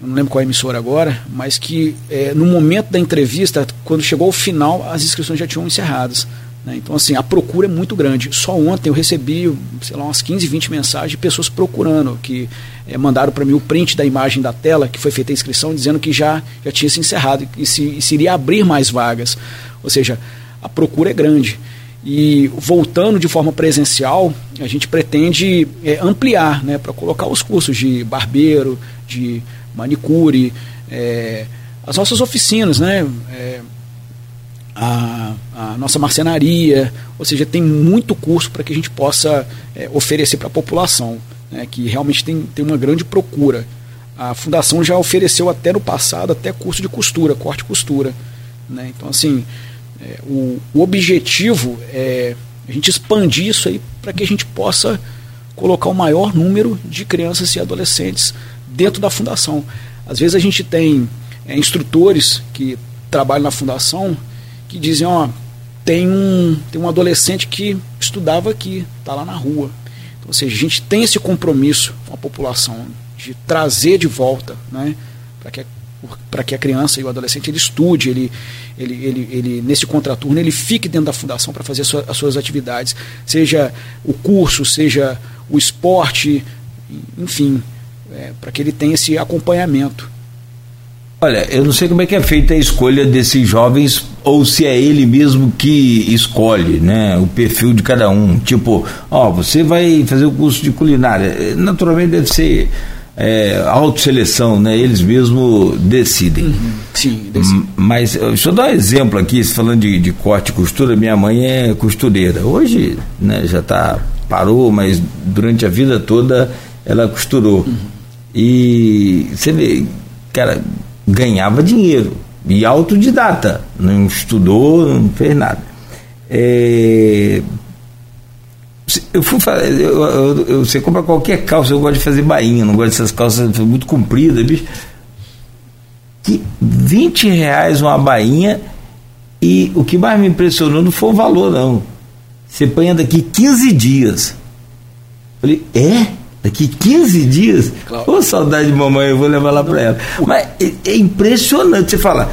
não lembro qual é a emissora agora, mas que é, no momento da entrevista, quando chegou ao final, as inscrições já tinham encerradas. Né? Então, assim, a procura é muito grande. Só ontem eu recebi, sei lá, umas 15, 20 mensagens de pessoas procurando, que é, mandaram para mim o print da imagem da tela, que foi feita a inscrição, dizendo que já, já tinha se encerrado e se, e se iria abrir mais vagas. Ou seja, a procura é grande. E voltando de forma presencial, a gente pretende é, ampliar né, para colocar os cursos de barbeiro, de manicure, é, as nossas oficinas, né, é, a, a, nossa marcenaria, ou seja, tem muito curso para que a gente possa é, oferecer para a população, né, que realmente tem, tem uma grande procura. A fundação já ofereceu até no passado até curso de costura, corte e costura. Né, então, assim, é, o, o objetivo é a gente expandir isso aí para que a gente possa colocar o maior número de crianças e adolescentes dentro da fundação. Às vezes a gente tem é, instrutores que trabalham na fundação que dizem, ó, tem um, tem um adolescente que estudava aqui, está lá na rua. Então, ou seja, a gente tem esse compromisso com a população de trazer de volta, né, para que para que a criança e o adolescente ele estude, ele, ele, ele, ele nesse contraturno ele fique dentro da fundação para fazer as suas atividades, seja o curso, seja o esporte, enfim, é, para que ele tenha esse acompanhamento. Olha, eu não sei como é que é feita a escolha desses jovens ou se é ele mesmo que escolhe, né, o perfil de cada um. Tipo, ó, você vai fazer o curso de culinária, naturalmente deve ser é, autoseleção, né? Eles mesmos decidem. Uhum. Sim, decidem. Mas deixa eu dar um exemplo aqui, falando de, de corte e costura, minha mãe é costureira. Hoje né, já tá, parou, mas durante a vida toda ela costurou. Uhum. E você vê, cara, ganhava dinheiro. E autodidata. Não estudou, não fez nada. É, eu fui fazer, eu, eu, eu, você compra qualquer calça, eu gosto de fazer bainha, não gosto dessas calças muito compridas, bicho. Que 20 reais uma bainha e o que mais me impressionou não foi o valor, não. Você põe daqui 15 dias. Eu falei, é? Daqui 15 dias? Claro. Ô, saudade de mamãe, eu vou levar lá para ela. Mas é, é impressionante. Você fala,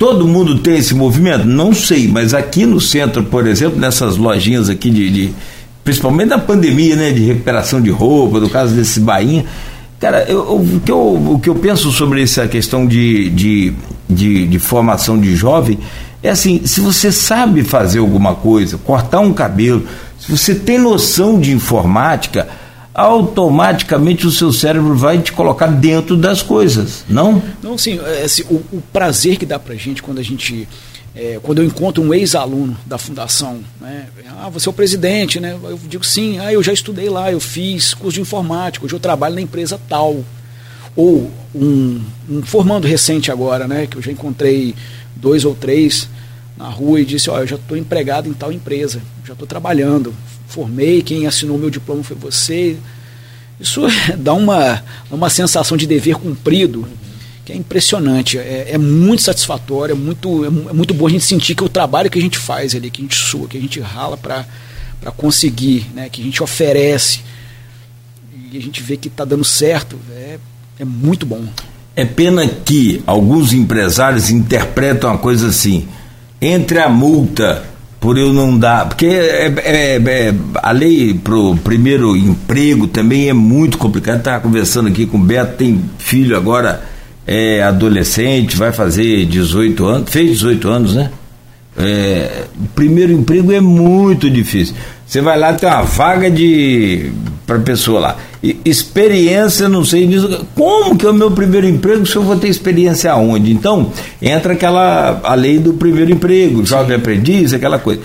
Todo mundo tem esse movimento? Não sei, mas aqui no centro, por exemplo, nessas lojinhas aqui de, de principalmente da pandemia, né, de recuperação de roupa, do caso desse bainha, cara, eu, o, que eu, o que eu penso sobre essa questão de, de, de, de formação de jovem é assim, se você sabe fazer alguma coisa, cortar um cabelo, se você tem noção de informática, automaticamente o seu cérebro vai te colocar dentro das coisas, não? Não, sim. É, assim, o, o, prazer que dá pra gente quando a gente. É, quando eu encontro um ex-aluno da fundação, né? Ah, você é o presidente, né? Eu digo sim, ah, eu já estudei lá, eu fiz curso de informática, hoje eu trabalho na empresa tal. Ou um, um formando recente agora, né? Que eu já encontrei dois ou três na rua e disse, oh, eu já estou empregado em tal empresa, já estou trabalhando, formei, quem assinou meu diploma foi você. Isso [laughs] dá uma, uma sensação de dever cumprido que é impressionante, é, é muito satisfatório, é muito, é, muito bom a gente sentir que o trabalho que a gente faz ali, que a gente sua, que a gente rala para conseguir, né, que a gente oferece e a gente vê que está dando certo, é, é muito bom. É pena que alguns empresários interpretam a coisa assim, entre a multa por eu não dar. Porque é, é, é, a lei para o primeiro emprego também é muito complicada. Estava conversando aqui com o Beto, tem filho agora, é adolescente, vai fazer 18 anos, fez 18 anos, né? É, primeiro emprego é muito difícil. Você vai lá, tem uma vaga de para pessoa lá. E, experiência, não sei disso. Como que é o meu primeiro emprego se eu vou ter experiência aonde? Então, entra aquela a lei do primeiro emprego, jovem aprendiz, aquela coisa.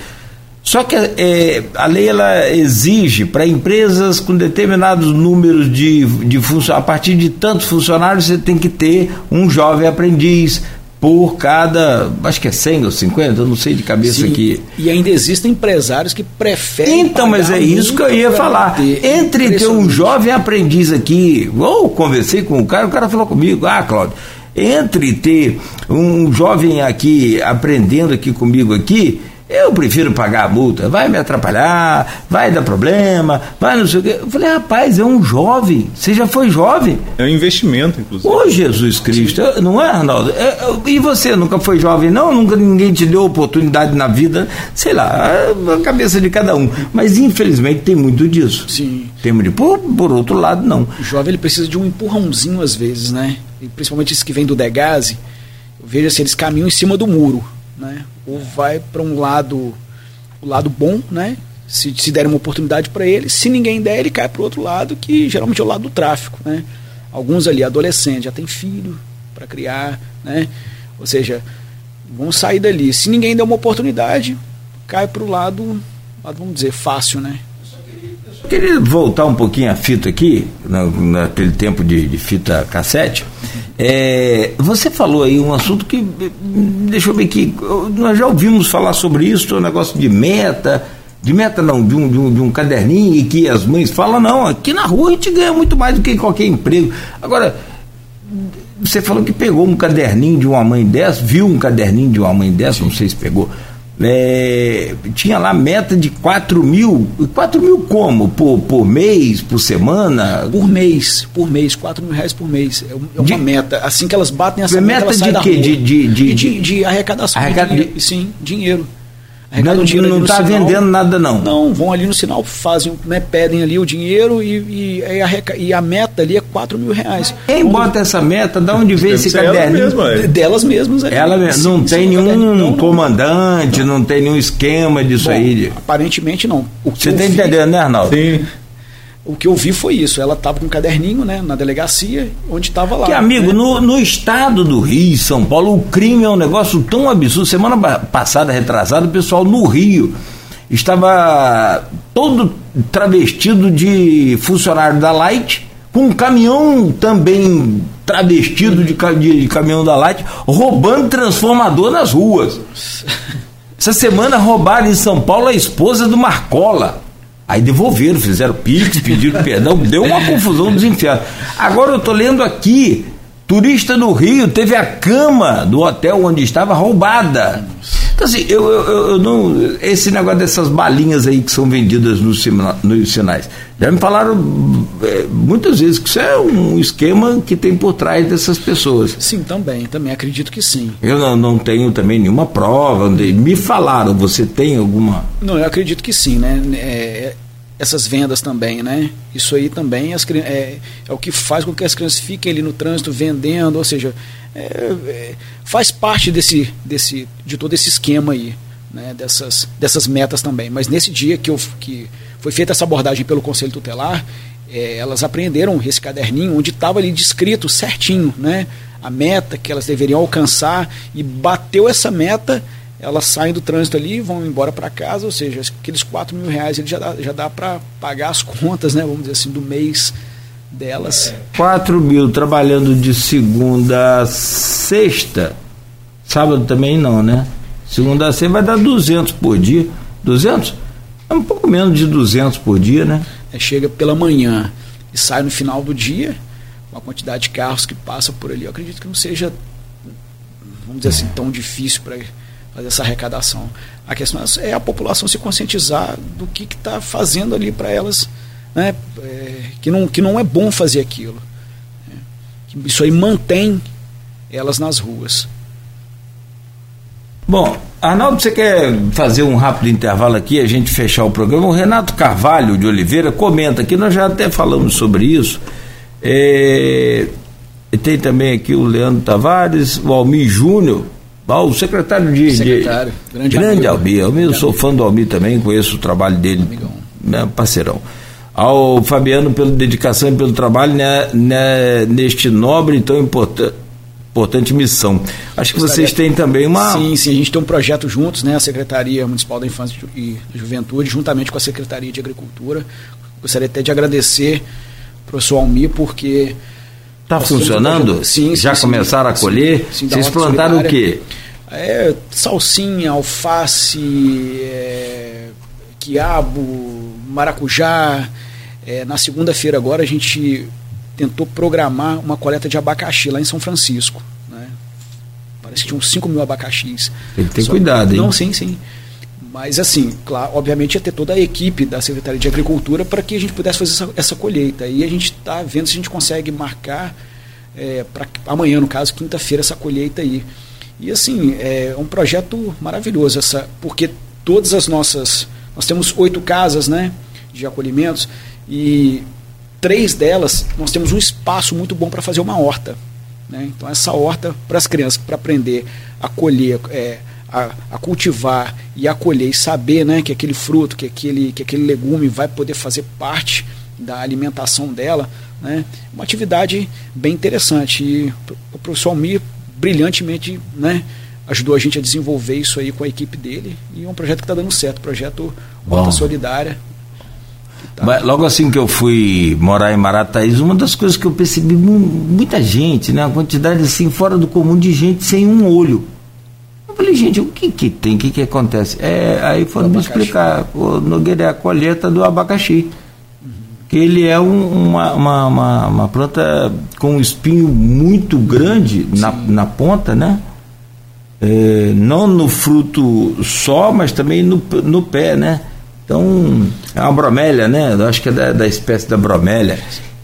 Só que é, a lei ela exige para empresas com determinados números de, de funcionários, a partir de tantos funcionários, você tem que ter um jovem aprendiz por cada, acho que é 100 ou 50, eu não sei de cabeça Sim, aqui. E ainda existem empresários que preferem. Então, mas é isso que eu ia falar. Ter. Entre ter um jovem aprendiz aqui, ou conversei com o cara, o cara falou comigo, ah, Cláudio, entre ter um jovem aqui aprendendo aqui comigo aqui eu prefiro pagar a multa, vai me atrapalhar, vai dar problema, vai não sei o quê. Eu falei, rapaz, é um jovem, você já foi jovem. É um investimento, inclusive. Ô Jesus Cristo, não é, Arnaldo? É, é, e você nunca foi jovem, não? Nunca ninguém te deu oportunidade na vida, sei lá, a cabeça de cada um. Mas infelizmente tem muito disso. Sim. Tem muito. Por, por outro lado, não. O jovem ele precisa de um empurrãozinho às vezes, né? E principalmente esses que vêm do Degase, eu vejo assim, eles caminham em cima do muro né? Ou vai para um lado, o lado bom, né? Se, se der uma oportunidade para ele, se ninguém der, ele cai para o outro lado, que geralmente é o lado do tráfico, né? Alguns ali, adolescentes, já tem filho para criar, né? Ou seja, vão sair dali. Se ninguém der uma oportunidade, cai para o lado, lado, vamos dizer, fácil, né? Eu queria voltar um pouquinho a fita aqui, na, naquele tempo de, de fita cassete. É, você falou aí um assunto que, deixa eu ver aqui, nós já ouvimos falar sobre isso, o um negócio de meta, de meta não, de um, de um, de um caderninho, e que as mães falam, não, aqui na rua a gente ganha muito mais do que qualquer emprego. Agora, você falou que pegou um caderninho de uma mãe dessa, viu um caderninho de uma mãe dessa, não sei se pegou é, tinha lá meta de 4 mil. 4 mil como? Por, por mês, por semana? Por mês, por mês, 4 mil reais por mês. É uma de, meta. Assim que elas batem essa meta, meta de quê? De, de, de, de, de, arrecadação. Arrecada de sim, dinheiro. Não, não está vendendo nada, não. Não, vão ali no sinal, fazem, né, pedem ali o dinheiro e, e, e, a, e a meta ali é 4 mil reais. Quem Onde... bota essa meta? De onde vem esse caderno? Mesma, é. Delas mesmas. É. Ela mesma. Não sim, tem sim, nenhum não, comandante, não. não. tem nenhum esquema disso Bom, aí. Aparentemente não. Você está entendendo, né, Arnaldo? Sim. O que eu vi foi isso. Ela estava com um caderninho, né, na delegacia, onde estava lá. Que amigo, né? no, no estado do Rio, São Paulo, o crime é um negócio tão absurdo. Semana passada, retrasada, o pessoal no Rio estava todo travestido de funcionário da Light, com um caminhão também travestido de, de, de caminhão da Light, roubando transformador nas ruas. Essa semana roubaram em São Paulo a esposa do Marcola. Aí devolveram, fizeram pix, pediram perdão, deu uma confusão dos infernos. Agora eu estou lendo aqui, turista no Rio teve a cama do hotel onde estava roubada. Então assim, eu, eu, eu não. Esse negócio dessas balinhas aí que são vendidas nos, nos sinais. Já me falaram é, muitas vezes que isso é um esquema que tem por trás dessas pessoas. Sim, também, também acredito que sim. Eu não, não tenho também nenhuma prova. Me falaram, você tem alguma? Não, eu acredito que sim, né? É, essas vendas também, né? Isso aí também as, é, é, o que faz com que as crianças fiquem ali no trânsito vendendo, ou seja, é, é, faz parte desse, desse, de todo esse esquema aí, né? Dessas, dessas metas também. Mas nesse dia que, eu, que foi feita essa abordagem pelo Conselho Tutelar, é, elas apreenderam esse caderninho onde estava ali descrito certinho, né? A meta que elas deveriam alcançar e bateu essa meta elas saem do trânsito ali, vão embora para casa, ou seja, aqueles 4 mil reais ele já dá, já dá para pagar as contas, né, vamos dizer assim, do mês delas. 4 mil trabalhando de segunda a sexta, sábado também não, né? Segunda a sexta vai dar 200 por dia. 200? É um pouco menos de 200 por dia, né? É, chega pela manhã e sai no final do dia, com a quantidade de carros que passa por ali. Eu acredito que não seja, vamos dizer assim, tão difícil para fazer essa arrecadação. A questão é a população se conscientizar do que está fazendo ali para elas, né, é, que, não, que não é bom fazer aquilo. Né, isso aí mantém elas nas ruas. Bom, Arnaldo, você quer fazer um rápido intervalo aqui, a gente fechar o programa? O Renato Carvalho de Oliveira comenta aqui, nós já até falamos sobre isso. É, tem também aqui o Leandro Tavares, o Almir Júnior, o secretário de. Secretário, de, grande, grande Almir. Eu mesmo sou fã do Almir também, conheço o trabalho dele. Amigão. Né, parceirão. Ao Fabiano pela dedicação e pelo trabalho né, né, neste nobre e tão importante importante missão. Acho que vocês têm também uma. Sim, sim, a gente tem um projeto juntos, né? A Secretaria Municipal da Infância e Juventude, juntamente com a Secretaria de Agricultura. Gostaria até de agradecer ao professor Almir, porque Está funcionando? Sim, sim Já sim, começaram sim, a colher? sim, Vocês plantaram o quê? É, salsinha, alface, é, quiabo, maracujá. É, na segunda-feira agora a gente tentou programar uma coleta de abacaxi lá em São Francisco. Né? Parece que tinha uns 5 mil abacaxis. Tem que ter Só, cuidado, hein? Não, sim, sim. Mas, assim, claro, obviamente ia ter toda a equipe da Secretaria de Agricultura para que a gente pudesse fazer essa, essa colheita. E a gente está vendo se a gente consegue marcar é, para amanhã, no caso, quinta-feira, essa colheita aí. E, assim, é um projeto maravilhoso, essa, porque todas as nossas. Nós temos oito casas né, de acolhimentos e três delas nós temos um espaço muito bom para fazer uma horta. Né? Então, essa horta para as crianças, para aprender a colher. É, a, a, cultivar e a colher e saber né, que aquele fruto, que aquele, que aquele legume vai poder fazer parte da alimentação dela, né, uma atividade bem interessante. E o professor Almir brilhantemente né, ajudou a gente a desenvolver isso aí com a equipe dele e é um projeto que está dando certo, projeto Horta Solidária. Tá. Logo assim que eu fui morar em Marataízes, uma das coisas que eu percebi, muita gente, né, uma quantidade assim fora do comum de gente sem um olho falei, gente, o que que tem, o que que acontece? É, aí foram me explicar, o Nogueira é a colheita do abacaxi. Uhum. Que ele é um, uma, uma, uma, uma, planta com um espinho muito grande na, na ponta, né? É, não no fruto só, mas também no, no pé, né? Então, é uma bromélia, né? Eu acho que é da, da espécie da bromélia.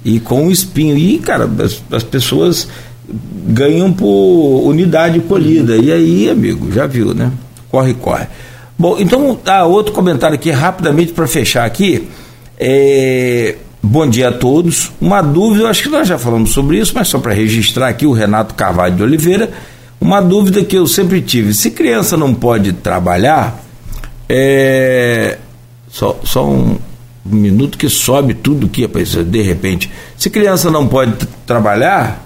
E com um espinho. E, cara, as, as pessoas ganham por unidade colhida. E aí, amigo, já viu, né? Corre, corre. Bom, então, ah, outro comentário aqui, rapidamente para fechar aqui. É, bom dia a todos. Uma dúvida, eu acho que nós já falamos sobre isso, mas só para registrar aqui, o Renato Carvalho de Oliveira. Uma dúvida que eu sempre tive: se criança não pode trabalhar, é, só, só um, minuto que sobe tudo aqui, de repente. Se criança não pode trabalhar,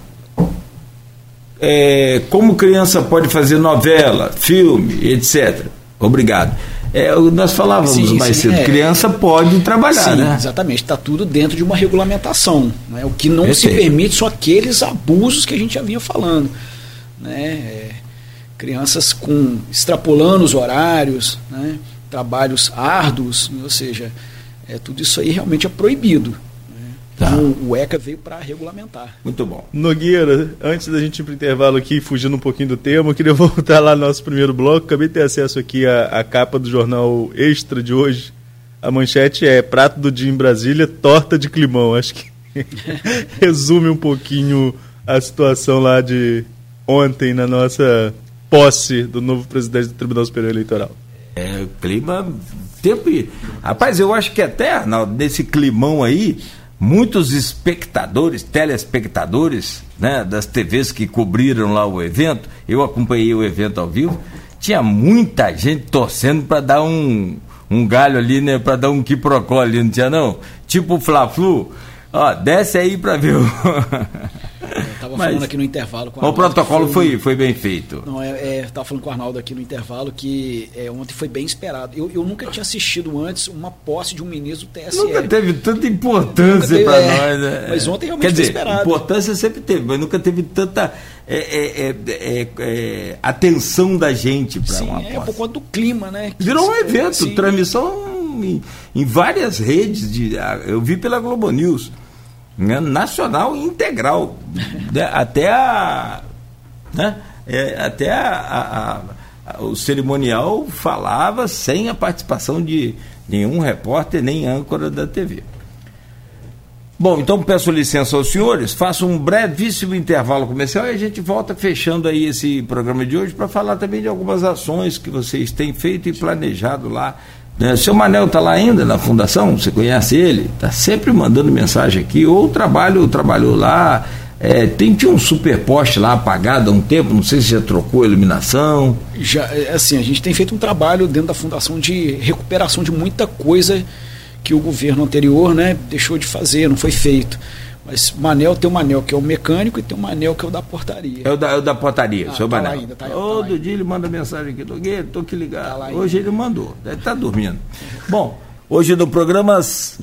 é, como criança pode fazer novela, filme, etc. Obrigado. É, nós falávamos sim, mais sim, cedo, é. criança pode trabalhar, sim, né? Exatamente, está tudo dentro de uma regulamentação. Né? O que não se permite são aqueles abusos que a gente já vinha falando. Né? É, crianças com extrapolando os horários, né? trabalhos árduos, ou seja, é, tudo isso aí realmente é proibido. Tá. O, o, ECA veio para regulamentar. Muito bom. Nogueira, antes da gente ir para o intervalo aqui, fugindo um pouquinho do tema, eu queria [laughs] voltar lá no nosso primeiro bloco. Acabei de ter acesso aqui à, à capa do jornal Extra de hoje. A manchete é Prato do Dia em Brasília, torta de climão. Acho que [laughs] resume um pouquinho a situação lá de ontem na nossa posse do novo presidente do Tribunal Superior Eleitoral. É, clima, tempo e... Rapaz, eu acho que até nesse climão aí, muitos espectadores, telespectadores, né, das TVs que cobriram lá o evento, eu acompanhei o evento ao vivo, tinha muita gente torcendo para dar um, um galho ali, né, para dar um quiprocó ali, não tinha não? Tipo o Fla-Flu, ó, desce aí para ver o... [laughs] estava falando aqui no intervalo com O protocolo foi, foi, foi bem feito. Não, é, é estava falando com o Arnaldo aqui no intervalo que é, ontem foi bem esperado. Eu, eu nunca tinha assistido antes uma posse de um ministro do TSE. Nunca teve tanta importância para é, nós. Né? Mas ontem realmente Quer dizer, esperado. Importância sempre teve, mas nunca teve tanta é, é, é, é atenção da gente para uma posse. É por conta do clima, né? Virou um evento, sim. transmissão em, em várias redes. De, eu vi pela Globo News né, nacional integral, né, até a, né, é, até a, a, a, o cerimonial falava sem a participação de nenhum repórter nem âncora da TV. Bom, então peço licença aos senhores, faço um brevíssimo intervalo comercial e a gente volta fechando aí esse programa de hoje para falar também de algumas ações que vocês têm feito e planejado lá né? O seu Manel está lá ainda na fundação, você conhece ele? Está sempre mandando mensagem aqui, ou trabalho, trabalhou lá. É, tem, tinha um super poste lá apagado há um tempo, não sei se já trocou a iluminação. Já, é, assim, a gente tem feito um trabalho dentro da fundação de recuperação de muita coisa que o governo anterior né, deixou de fazer, não foi feito. Mas Manel tem o Manel que é o mecânico e tem o Manel que é o da portaria. É o da, é o da portaria, ah, seu tá Manel. Ainda, tá, Todo tá dia ele manda mensagem aqui, estou aqui ligado. Tá Hoje ele mandou, deve estar tá dormindo. Bom, Hoje no programa,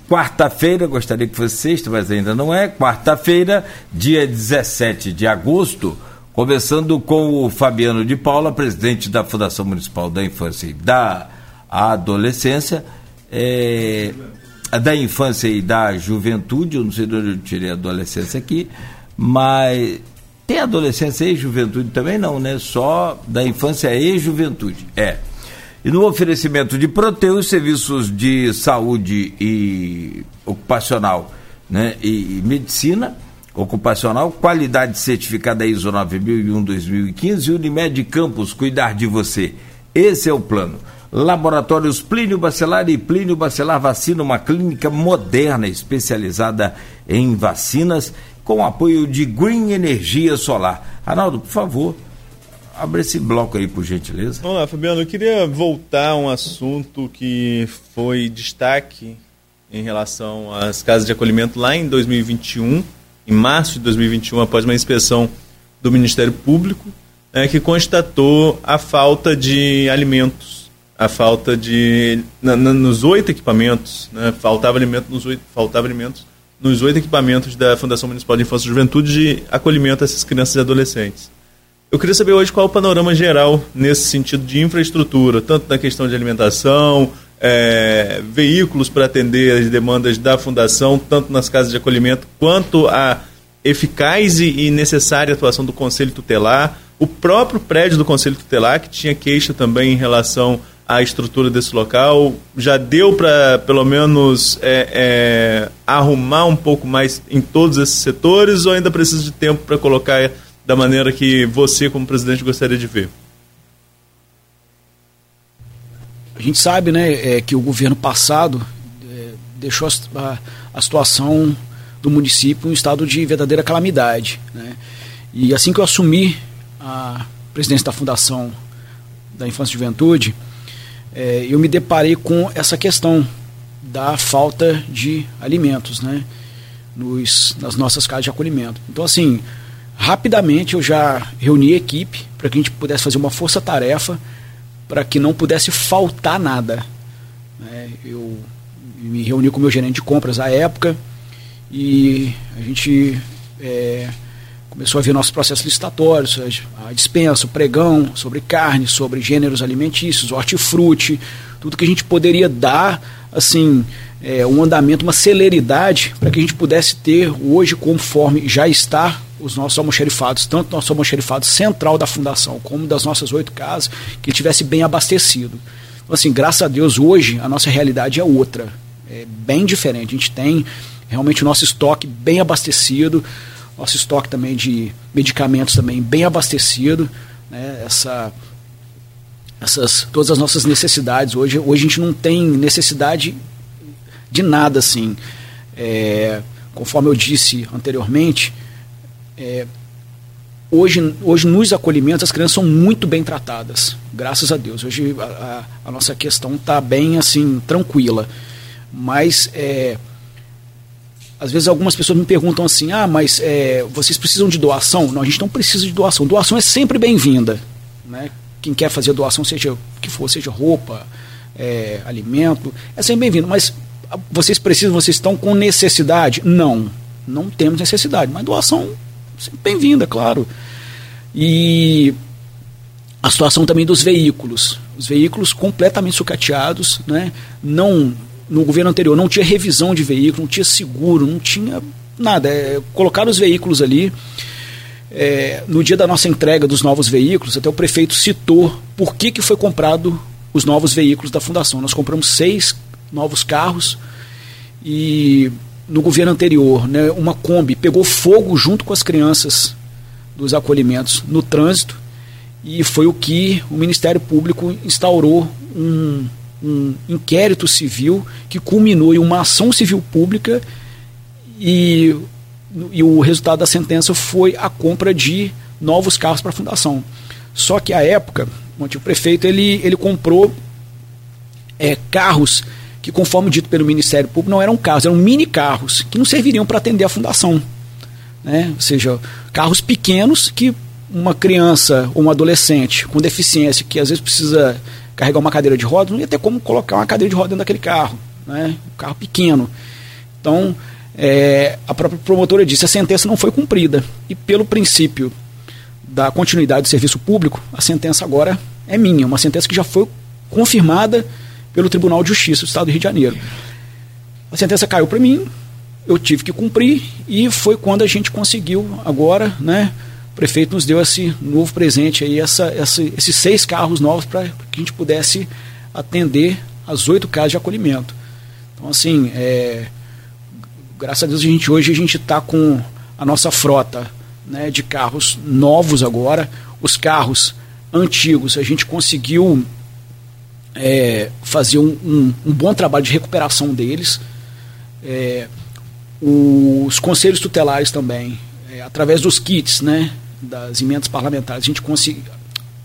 quarta-feira, gostaria que fosse sexta, mas ainda não é, quarta-feira, dia 17 de agosto, conversando com o Fabiano de Paula, presidente da Fundação Municipal da Infância e da Adolescência, é, da Infância e da Juventude, eu não sei de onde eu tirei a adolescência aqui, mas tem adolescência e juventude também não, né? Só da infância e juventude. É. E no oferecimento de Proteus, serviços de saúde e ocupacional né, e, e medicina ocupacional, qualidade certificada ISO 9001-2015 e Unimed Campos, cuidar de você. Esse é o plano. Laboratórios Plínio Bacelar e Plínio Bacelar Vacina, uma clínica moderna especializada em vacinas, com apoio de Green Energia Solar. Arnaldo, por favor, Abre esse bloco aí, por gentileza. Vamos lá, Fabiano. Eu queria voltar a um assunto que foi destaque em relação às casas de acolhimento lá em 2021, em março de 2021, após uma inspeção do Ministério Público, é, que constatou a falta de alimentos, a falta de. Na, na, nos oito equipamentos, né, faltava, alimento nos oito, faltava alimentos nos oito equipamentos da Fundação Municipal de Infância e Juventude de acolhimento a essas crianças e adolescentes. Eu queria saber hoje qual é o panorama geral nesse sentido de infraestrutura, tanto na questão de alimentação, é, veículos para atender as demandas da fundação, tanto nas casas de acolhimento, quanto a eficaz e necessária atuação do Conselho Tutelar, o próprio prédio do Conselho Tutelar, que tinha queixa também em relação à estrutura desse local, já deu para, pelo menos, é, é, arrumar um pouco mais em todos esses setores, ou ainda precisa de tempo para colocar da maneira que você, como presidente, gostaria de ver? A gente sabe né, é, que o governo passado é, deixou a, a, situação do município em um estado de verdadeira calamidade. Né? E assim que eu assumi a presidência da Fundação da Infância e Juventude, é, eu me deparei com essa questão da falta de alimentos né, nos, nas nossas casas de acolhimento. Então, assim, Rapidamente eu já reuni a equipe para que a gente pudesse fazer uma força-tarefa para que não pudesse faltar nada. É, eu me reuni com o meu gerente de compras à época e a gente é, começou a ver nossos processos licitatórios, a dispensa, o pregão sobre carne, sobre gêneros alimentícios, hortifruti, tudo que a gente poderia dar, assim, é, um andamento, uma celeridade para que a gente pudesse ter hoje, conforme já está os nossos almoxerifados, tanto nosso almoxerifado central da fundação como das nossas oito casas, que tivesse bem abastecido. Então, assim, graças a Deus, hoje a nossa realidade é outra, é bem diferente. A gente tem realmente o nosso estoque bem abastecido, nosso estoque também de medicamentos também bem abastecido, né? Essa, essas, todas as nossas necessidades. Hoje, hoje a gente não tem necessidade de nada assim. É, conforme eu disse anteriormente, é, hoje, hoje nos acolhimentos as crianças são muito bem tratadas, graças a Deus. Hoje a, a, a nossa questão está bem assim tranquila, mas é, às vezes algumas pessoas me perguntam assim, ah, mas é, vocês precisam de doação? Não, a gente não precisa de doação. Doação é sempre bem-vinda, né? Quem quer fazer doação, seja o que for, seja roupa, é, alimento, é sempre bem-vindo. Mas vocês precisam, vocês estão com necessidade? Não, não temos necessidade. Mas doação bem-vinda, claro. E a situação também dos veículos. Os veículos completamente sucateados, né? Não, no governo anterior não tinha revisão de veículo, não tinha seguro, não tinha nada. É, colocaram os veículos ali. É, no dia da nossa entrega dos novos veículos, até o prefeito citou por que, que foi comprado os novos veículos da fundação. Nós compramos seis novos carros e no governo anterior, né, uma Kombi pegou fogo junto com as crianças dos acolhimentos no trânsito e foi o que o Ministério Público instaurou um, um inquérito civil que culminou em uma ação civil pública e, e o resultado da sentença foi a compra de novos carros para a fundação. Só que à época, o antigo prefeito ele, ele comprou é, carros que, conforme dito pelo Ministério Público, não eram carros, eram mini carros, que não serviriam para atender a fundação. Né? Ou seja, carros pequenos que uma criança ou um adolescente com deficiência, que às vezes precisa carregar uma cadeira de rodas, não ia ter como colocar uma cadeira de roda dentro daquele carro. né? um carro pequeno. Então, é, a própria promotora disse a sentença não foi cumprida. E pelo princípio da continuidade do serviço público, a sentença agora é minha, uma sentença que já foi confirmada pelo Tribunal de Justiça do Estado do Rio de Janeiro. A sentença caiu para mim, eu tive que cumprir e foi quando a gente conseguiu agora, né? O prefeito nos deu esse novo presente aí, essa, essa esses seis carros novos para que a gente pudesse atender as oito casas de acolhimento. Então, assim, é, graças a Deus a gente hoje a gente está com a nossa frota né, de carros novos agora. Os carros antigos a gente conseguiu é, fazer um, um, um, bom trabalho de recuperação deles. É, os conselhos tutelares também, é, através dos kits, né, das emendas parlamentares, a gente conseguiu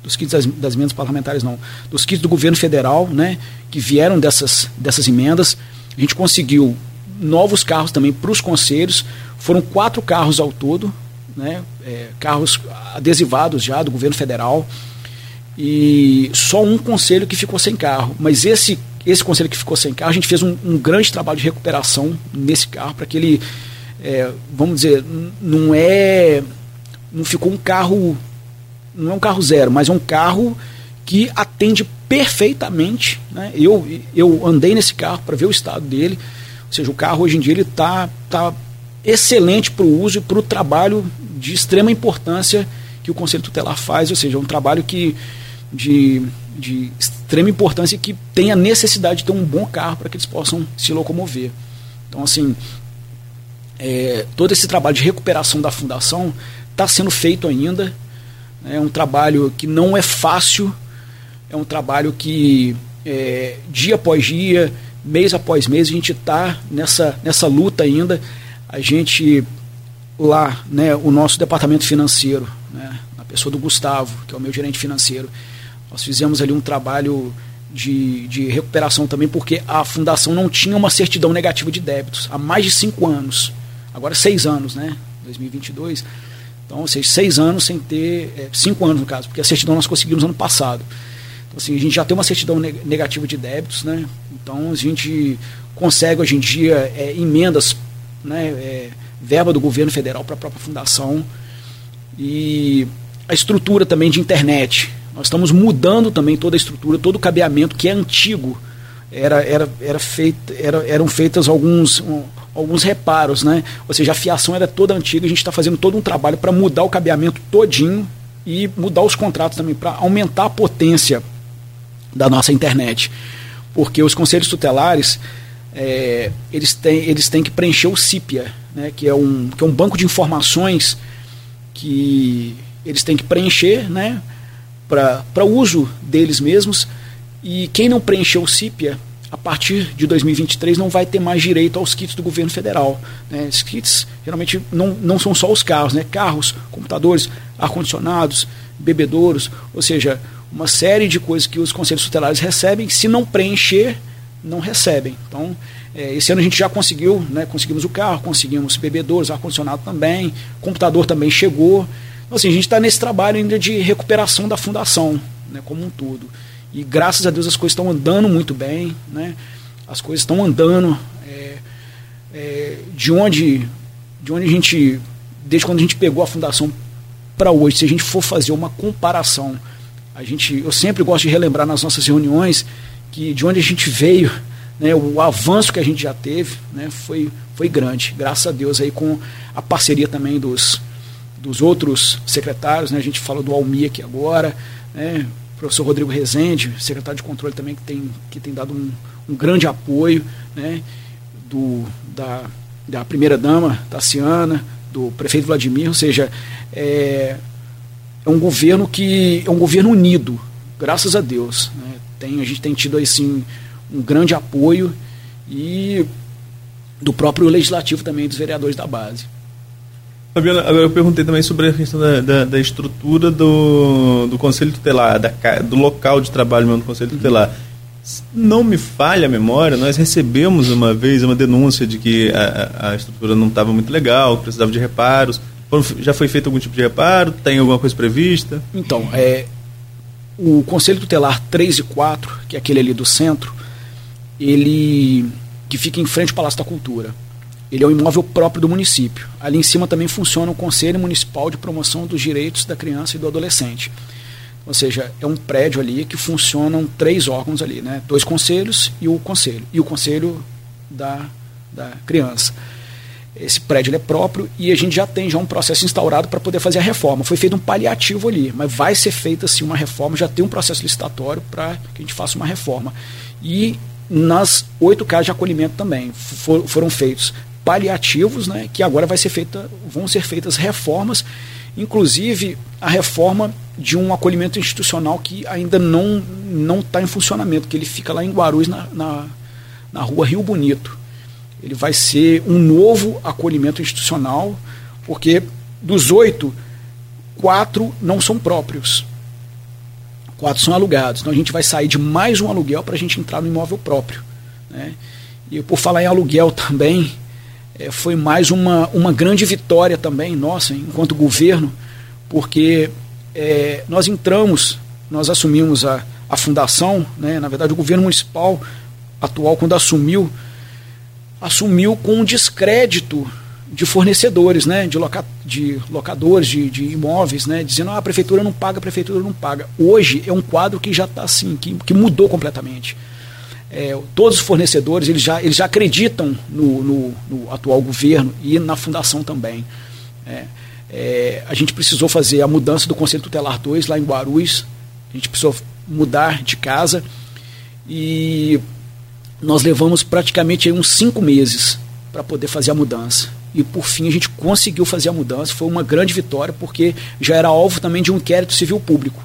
dos kits das, das, emendas parlamentares não, dos kits do governo federal, né, que vieram dessas, dessas emendas, a gente conseguiu novos carros também para os conselhos, foram quatro carros ao todo, né, é, carros adesivados já do governo federal, e só um conselho que ficou sem carro, mas esse esse conselho que ficou sem carro, a gente fez um, um grande trabalho de recuperação nesse carro para que ele, é, vamos dizer, não é, não ficou um carro, não é um carro zero, mas é um carro que atende perfeitamente. Né? Eu, eu andei nesse carro para ver o estado dele, ou seja, o carro hoje em dia ele está tá excelente para o uso e para o trabalho de extrema importância que o Conselho Tutelar faz, ou seja, é um trabalho que de de extrema importância e que tem a necessidade de ter um bom carro para que eles possam se locomover. Então, assim, é, todo esse trabalho de recuperação da fundação está sendo feito ainda. É um trabalho que não é fácil, é um trabalho que é, dia após dia, mês após mês, a gente está nessa, nessa luta ainda. A gente lá, né, o nosso departamento financeiro, né, a pessoa do Gustavo, que é o meu gerente financeiro, nós fizemos ali um trabalho de, de recuperação também, porque a fundação não tinha uma certidão negativa de débitos há mais de cinco anos. Agora seis anos, né? 2022. Então, ou seja, seis anos sem ter. É, cinco anos, no caso, porque a certidão nós conseguimos ano passado. Então, assim, a gente já tem uma certidão negativa de débitos, né? Então, a gente consegue hoje em dia é, emendas, né? É, verba do governo federal para a própria fundação. E a estrutura também de internet. Nós estamos mudando também toda a estrutura, todo o cabeamento que é antigo. Era, era, era feito, era, eram feitos alguns, um, alguns reparos, né? Ou seja, a fiação era toda antiga, a gente está fazendo todo um trabalho para mudar o cabeamento todinho e mudar os contratos também, para aumentar a potência da nossa internet. Porque os conselhos tutelares, é, eles, têm, eles têm que preencher o CIPIA, né? que, é um, que é um banco de informações que eles têm que preencher, né? para uso deles mesmos. E quem não preencheu o CIPIA, a partir de 2023, não vai ter mais direito aos kits do governo federal. Né? Esses kits geralmente não, não são só os carros, né? carros, computadores, ar-condicionados, bebedouros, ou seja, uma série de coisas que os conselhos tutelares recebem, se não preencher, não recebem. Então, é, esse ano a gente já conseguiu, né, conseguimos o carro, conseguimos bebedouros, ar-condicionado também, computador também chegou. Então, assim, a gente está nesse trabalho ainda de recuperação da fundação, né, como um todo. E graças a Deus as coisas estão andando muito bem, né? As coisas estão andando. É, é, de onde de onde a gente, desde quando a gente pegou a fundação para hoje, se a gente for fazer uma comparação, a gente, eu sempre gosto de relembrar nas nossas reuniões que de onde a gente veio, né, o avanço que a gente já teve, né, foi, foi grande. Graças a Deus aí com a parceria também dos dos outros secretários, né? a gente fala do Almi aqui agora, né? Professor Rodrigo Rezende, secretário de controle também, que tem, que tem dado um, um grande apoio, né? do, da, da primeira-dama, Tassiana, do prefeito Vladimir, ou seja, é, é um governo que é um governo unido, graças a Deus. Né? Tem, a gente tem tido assim, um grande apoio e do próprio legislativo também, dos vereadores da base. Fabiana, agora eu perguntei também sobre a questão da, da, da estrutura do, do Conselho Tutelar, da, do local de trabalho mesmo do Conselho Tutelar. Não me falha a memória, nós recebemos uma vez uma denúncia de que a, a estrutura não estava muito legal, precisava de reparos. Já foi feito algum tipo de reparo? Tem alguma coisa prevista? Então, é, o Conselho Tutelar 3 e 4, que é aquele ali do centro, ele que fica em frente ao Palácio da Cultura. Ele é um imóvel próprio do município. Ali em cima também funciona o Conselho Municipal de Promoção dos Direitos da Criança e do Adolescente. Ou seja, é um prédio ali que funcionam três órgãos ali, né? Dois conselhos e o conselho. E o conselho da, da criança. Esse prédio é próprio e a gente já tem já um processo instaurado para poder fazer a reforma. Foi feito um paliativo ali, mas vai ser feita sim uma reforma, já tem um processo licitatório para que a gente faça uma reforma. E nas oito casas de acolhimento também for, foram feitos paliativos, né, que agora vai ser feita, vão ser feitas reformas, inclusive a reforma de um acolhimento institucional que ainda não não está em funcionamento, que ele fica lá em Guarulhos, na, na, na rua Rio Bonito. Ele vai ser um novo acolhimento institucional, porque dos oito, quatro não são próprios. Quatro são alugados. Então a gente vai sair de mais um aluguel para a gente entrar no imóvel próprio. Né? E por falar em aluguel também, é, foi mais uma, uma grande vitória também nossa, enquanto governo, porque é, nós entramos, nós assumimos a, a fundação, né, na verdade o governo municipal atual, quando assumiu, assumiu com um descrédito de fornecedores, né, de, loca, de locadores de, de imóveis, né, dizendo ah, a prefeitura não paga, a prefeitura não paga. Hoje é um quadro que já está assim, que, que mudou completamente é, todos os fornecedores eles já, eles já acreditam no, no, no atual governo e na fundação também. É, é, a gente precisou fazer a mudança do Conselho Tutelar 2 lá em Guarulhos, a gente precisou mudar de casa e nós levamos praticamente uns cinco meses para poder fazer a mudança. E por fim a gente conseguiu fazer a mudança, foi uma grande vitória, porque já era alvo também de um inquérito civil público.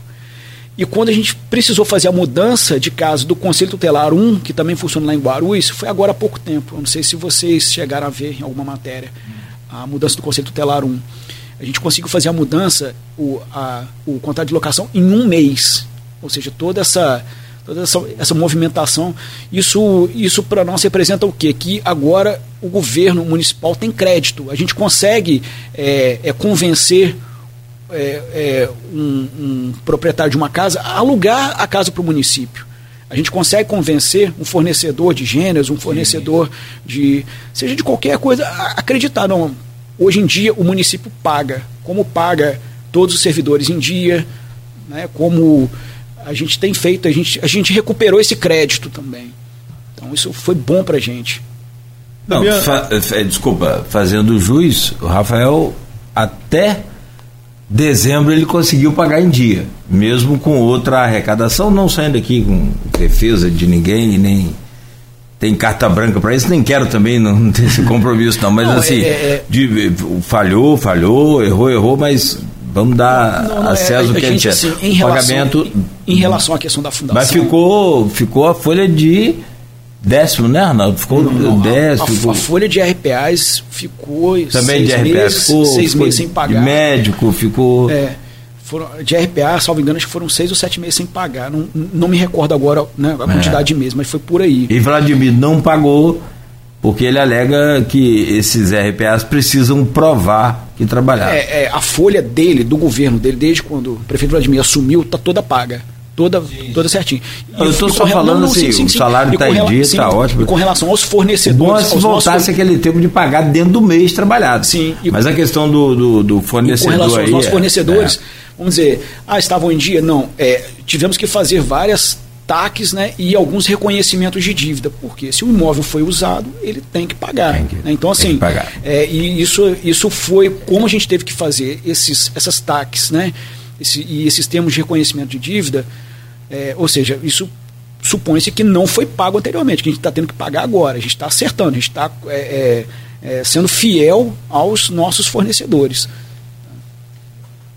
E quando a gente precisou fazer a mudança de casa do Conselho Tutelar 1, que também funciona lá em Guarulhos, foi agora há pouco tempo. Eu não sei se vocês chegaram a ver em alguma matéria a mudança do Conselho Tutelar 1. A gente conseguiu fazer a mudança, o, a, o contrato de locação, em um mês. Ou seja, toda essa, toda essa, essa movimentação, isso, isso para nós representa o quê? Que agora o governo municipal tem crédito. A gente consegue é, é, convencer é, é, um, um, proprietário de uma casa a alugar a casa para o município. A gente consegue convencer um fornecedor de gêneros, um fornecedor de. seja de qualquer coisa, acreditar. Não, hoje em dia o município paga, como paga todos os servidores em dia, né, como a gente tem feito, a gente, a gente recuperou esse crédito também. Então isso foi bom para a gente. Não, fa é, desculpa, fazendo juiz, o Rafael até dezembro ele conseguiu pagar em dia, mesmo com outra arrecadação, não saindo aqui com defesa de ninguém, nem tem carta branca para isso, nem quero também não, não ter esse [laughs] compromisso não, mas não, assim, é, é, de, falhou, falhou, errou, errou, mas vamos dar não, não, a César o que a gente, a gente assim, em relação, pagamento em, em relação à questão da fundação. Mas ficou, ficou a folha de Décimo, né, Arnaldo? Ficou não, décimo. A, ficou... a, folha de RPAs ficou. Também de RPA meses, ficou. Seis ficou meses sem pagar. Médico ficou. É. Foram, de RPA, salvo engano, acho que foram seis ou sete meses sem pagar. Não, não me recordo agora né, a quantidade é. de meses, mas foi por aí. E Vladimir não pagou porque ele alega que esses RPAs precisam provar que trabalharam. É, é, a folha dele, do governo dele, desde quando o prefeito Vladimir assumiu, está toda paga toda, toda certinho. Eu estou só falando assim, sim, sim, o salário está em dia, está ótimo. E com relação aos fornecedores. Bom se voltasse nossos... aquele tempo de pagar dentro do mês trabalhado. Sim. E, Mas a questão do, do, do fornecedor. com relação aos nossos é, fornecedores, é. vamos dizer, ah, estavam em dia? Não. É, tivemos que fazer várias taques né, e alguns reconhecimentos de dívida, porque se o imóvel foi usado, ele tem que pagar. Tem que, né? Então, assim, é, e isso, isso foi como a gente teve que fazer esses, essas taques, né? Esse, e esses termos de reconhecimento de dívida, é, ou seja, isso supõe-se que não foi pago anteriormente, que a gente está tendo que pagar agora, a gente está acertando, a gente está é, é, é, sendo fiel aos nossos fornecedores.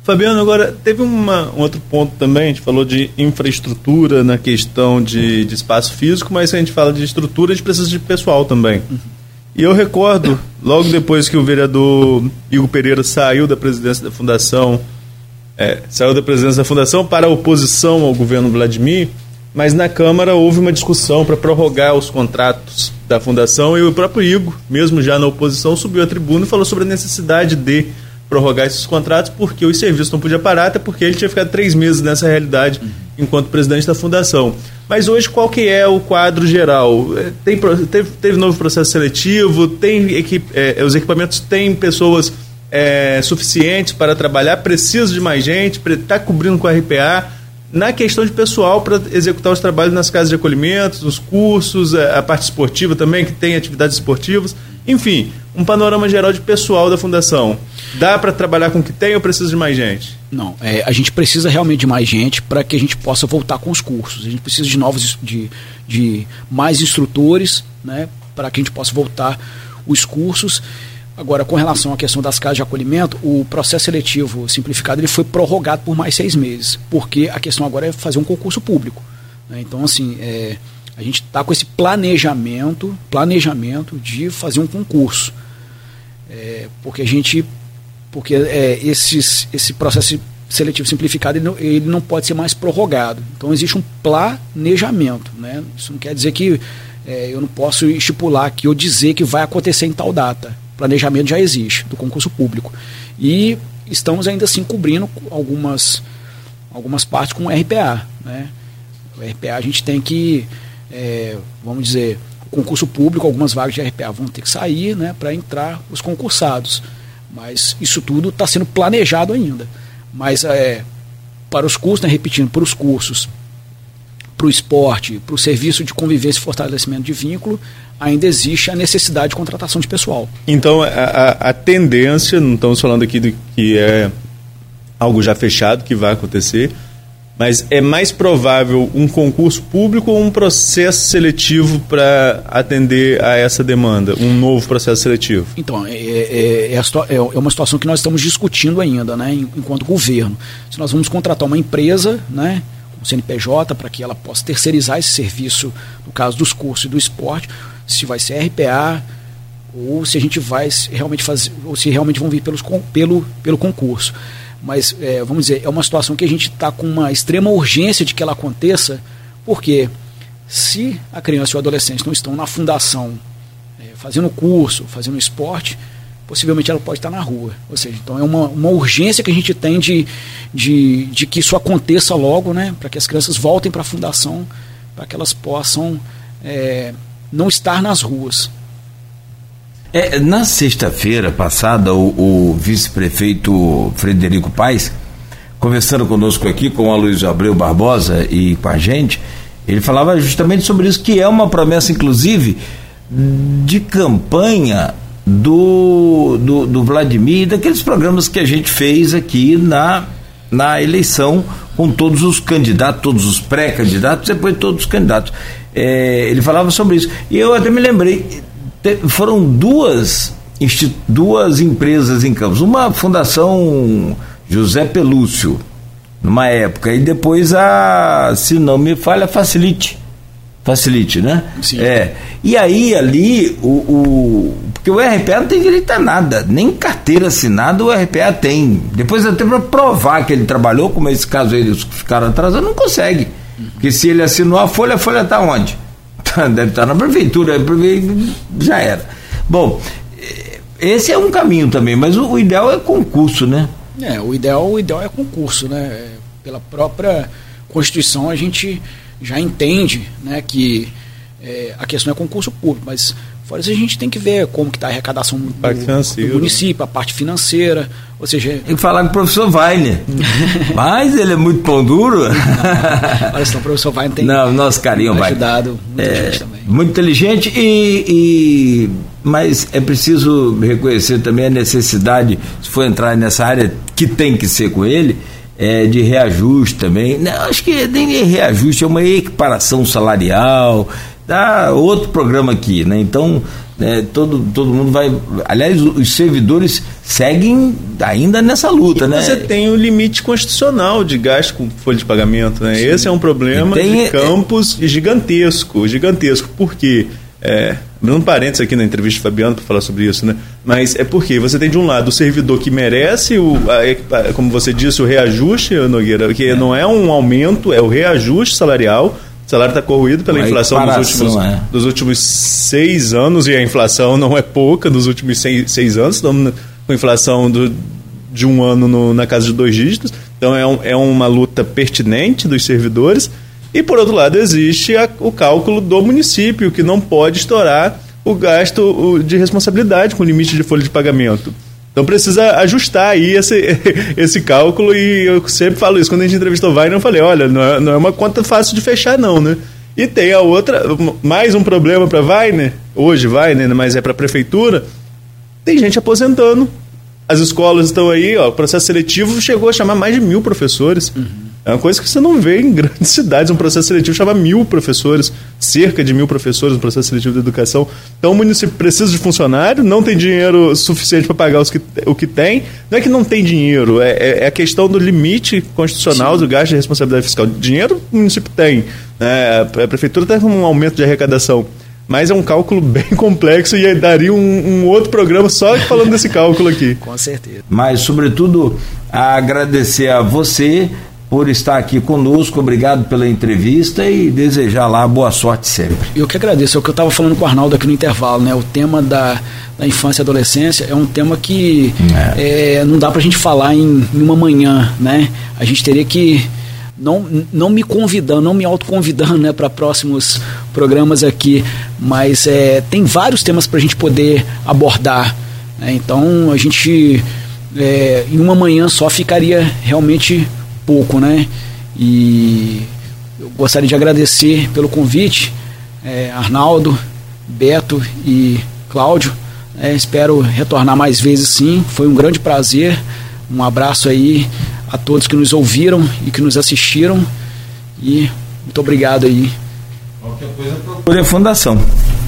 Fabiano, agora teve uma, um outro ponto também, a gente falou de infraestrutura na questão de, de espaço físico, mas a gente fala de estrutura, a gente precisa de pessoal também. Uhum. E eu recordo, logo depois que o vereador Igor Pereira saiu da presidência da fundação é, saiu da presidência da fundação para a oposição ao governo Vladimir, mas na Câmara houve uma discussão para prorrogar os contratos da fundação e o próprio Igor, mesmo já na oposição, subiu à tribuna e falou sobre a necessidade de prorrogar esses contratos porque os serviços não podiam parar, até porque ele tinha ficado três meses nessa realidade uhum. enquanto presidente da fundação. Mas hoje qual que é o quadro geral? É, tem, teve, teve novo processo seletivo, tem equipe, é, os equipamentos têm pessoas é, suficientes para trabalhar, precisa de mais gente, está cobrindo com a RPA. Na questão de pessoal para executar os trabalhos nas casas de acolhimento, os cursos, a parte esportiva também, que tem atividades esportivas. Enfim, um panorama geral de pessoal da fundação. Dá para trabalhar com o que tem ou precisa de mais gente? Não, é, a gente precisa realmente de mais gente para que a gente possa voltar com os cursos. A gente precisa de novos, de, de mais instrutores, né, para que a gente possa voltar os cursos. Agora, com relação à questão das casas de acolhimento, o processo seletivo simplificado ele foi prorrogado por mais seis meses, porque a questão agora é fazer um concurso público. Né? Então, assim, é, a gente está com esse planejamento, planejamento de fazer um concurso, é, porque a gente, porque é, esses, esse processo seletivo simplificado ele não, ele não, pode ser mais prorrogado. Então existe um planejamento, né? Isso não quer dizer que é, eu não posso estipular aqui ou dizer que vai acontecer em tal data planejamento já existe do concurso público. E estamos ainda assim cobrindo algumas, algumas partes com o RPA. Né? O RPA a gente tem que, é, vamos dizer, o concurso público, algumas vagas de RPA vão ter que sair né, para entrar os concursados. Mas isso tudo está sendo planejado ainda. Mas é, para os cursos, né, repetindo, para os cursos, para o esporte, para o serviço de convivência e fortalecimento de vínculo, ainda existe a necessidade de contratação de pessoal. Então, a, a, a tendência, não estamos falando aqui do que é algo já fechado, que vai acontecer, mas é mais provável um concurso público ou um processo seletivo para atender a essa demanda, um novo processo seletivo? Então, é, é, é, é, uma situação que nós estamos discutindo ainda, né, enquanto governo. Se nós vamos contratar uma empresa, né, um CNPJ, para que ela possa terceirizar esse serviço, no caso dos cursos e do esporte, se vai ser RPA ou se a gente vai realmente fazer, ou se realmente vão vir pelos, pelo, pelo concurso. Mas, é, vamos dizer, é uma situação que a gente está com uma extrema urgência de que ela aconteça, porque se a criança e o adolescente não estão na fundação é, fazendo curso, fazendo esporte, possivelmente ela pode estar na rua. Ou seja, então é uma, uma urgência que a gente tem de, de, de que isso aconteça logo, né, para que as crianças voltem para a fundação, para que elas possam é, não estar nas ruas. É, na sexta-feira passada, o, o vice-prefeito Frederico Paes, conversando conosco aqui com a Luiz Abreu Barbosa e com a gente, ele falava justamente sobre isso, que é uma promessa, inclusive, de campanha do, do, do Vladimir daqueles programas que a gente fez aqui na, na eleição com todos os candidatos, todos os pré-candidatos, depois todos os candidatos. É, ele falava sobre isso. E eu até me lembrei, te, foram duas, duas empresas em Campos. Uma fundação José Pelúcio, numa época, e depois a, se não me falha, Facilite. Facilite, né? Sim. É. E aí ali, o, o, Porque o RPA não tem direito a nada, nem carteira assinada o RPA tem. Depois até para provar que ele trabalhou, como esse caso eles ficaram atrasados, não consegue. Porque se ele assinou a folha, a folha está onde? [laughs] Deve estar tá na prefeitura, já era. Bom, esse é um caminho também, mas o, o ideal é concurso, né? É, o ideal, o ideal é concurso, né? Pela própria Constituição a gente já entende né, que é, a questão é concurso público, mas Fora isso, a gente tem que ver como que está a arrecadação do, do, município, a parte financeira, ou seja... Tem que falar com o professor Weiner, [laughs] mas ele é muito pão duro. Olha só, o professor Weiner tem Não, nosso carinho vai ajudado muita é, gente também. Muito inteligente, e, e, mas é preciso reconhecer também a necessidade, se for entrar nessa área, que tem que ser com ele, é, de reajuste também. Não, acho que nem reajuste, é uma equiparação salarial, dá outro programa aqui, né? Então, é, todo, todo mundo vai. Aliás, os servidores seguem ainda nessa luta, e né? Você tem o limite constitucional de gasto com folha de pagamento, né? Sim. Esse é um problema tem, de é, campos é... gigantesco, gigantesco. Por quê? É, um parênteses aqui na entrevista do Fabiano para falar sobre isso, né? Mas é porque você tem de um lado o servidor que merece, o, a, como você disse, o reajuste, Nogueira, que é. não é um aumento, é o reajuste salarial o salário está corroído pela Uma inflação dos últimos, é. dos últimos seis anos, e a inflação não é pouca dos últimos seis, seis anos, estamos com inflação do, de um ano no, na casa de dois dígitos. Então é, um, é uma luta pertinente dos servidores. E por outro lado, existe a, o cálculo do município, que não pode estourar o gasto o, de responsabilidade com limite de folha de pagamento. Então precisa ajustar aí esse, [laughs] esse cálculo e eu sempre falo isso. Quando a gente entrevistou o Wagner, eu falei, olha, não é, não é uma conta fácil de fechar não, né? E tem a outra, mais um problema para Wagner, hoje Wagner, mas é para a prefeitura, tem gente aposentando. As escolas estão aí, ó, o processo seletivo chegou a chamar mais de mil professores. Uhum. É uma coisa que você não vê em grandes [laughs] cidades. Um processo seletivo chama mil professores, cerca de mil professores no processo seletivo de educação. Então o município precisa de funcionário, não tem dinheiro suficiente para pagar os que, o que tem. Não é que não tem dinheiro, é, é, é a questão do limite constitucional Sim. do gasto de responsabilidade fiscal. Dinheiro o município tem. Né? A prefeitura tem um aumento de arrecadação mas é um cálculo [laughs] bem complexo e daria um, um, outro programa só falando desse cálculo aqui. [laughs] Com certeza. Mas, sobretudo, agradecer a você por estar aqui conosco, obrigado pela entrevista e desejar lá boa sorte sempre. Eu que agradeço, é o que eu estava falando com o Arnaldo aqui no intervalo, né? O tema da, da infância e adolescência é um tema que é. É, não dá para a gente falar em, em, uma manhã, né? A gente teria que não, não me convidando, não me autoconvidando né, para próximos programas aqui, mas é, tem vários temas para a gente poder abordar. Né? Então a gente é, em uma manhã só ficaria realmente pouco, né? E eu gostaria de agradecer pelo convite, é, Arnaldo, Beto e Cláudio. É, espero retornar mais vezes sim. Foi um grande prazer. Um abraço aí a todos que nos ouviram e que nos assistiram. E muito obrigado aí. Qualquer coisa procure a fundação.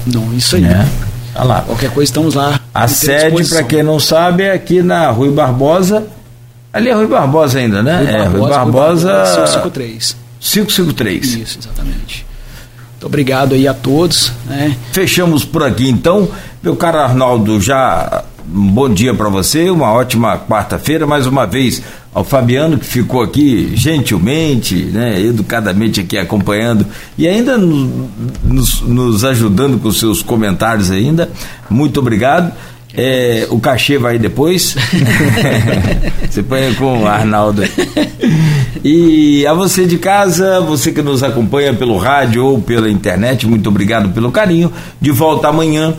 Não, isso aí. É. Tá lá. Qualquer coisa estamos lá. A sede, para quem não sabe, é aqui na Rui Barbosa, Ali é Rui Barbosa ainda, né? Rui é, Barbosa, Rui Barbosa. 553. 553. Isso, exatamente. Muito obrigado aí a todos. Né? Fechamos por aqui então. Meu caro Arnaldo, já bom dia para você, uma ótima quarta-feira, mais uma vez ao Fabiano que ficou aqui gentilmente, né, educadamente aqui acompanhando e ainda nos, nos ajudando com seus comentários ainda. Muito obrigado. É, o cachê vai depois. [laughs] você põe com o Arnaldo. E a você de casa, você que nos acompanha pelo rádio ou pela internet, muito obrigado pelo carinho. De volta amanhã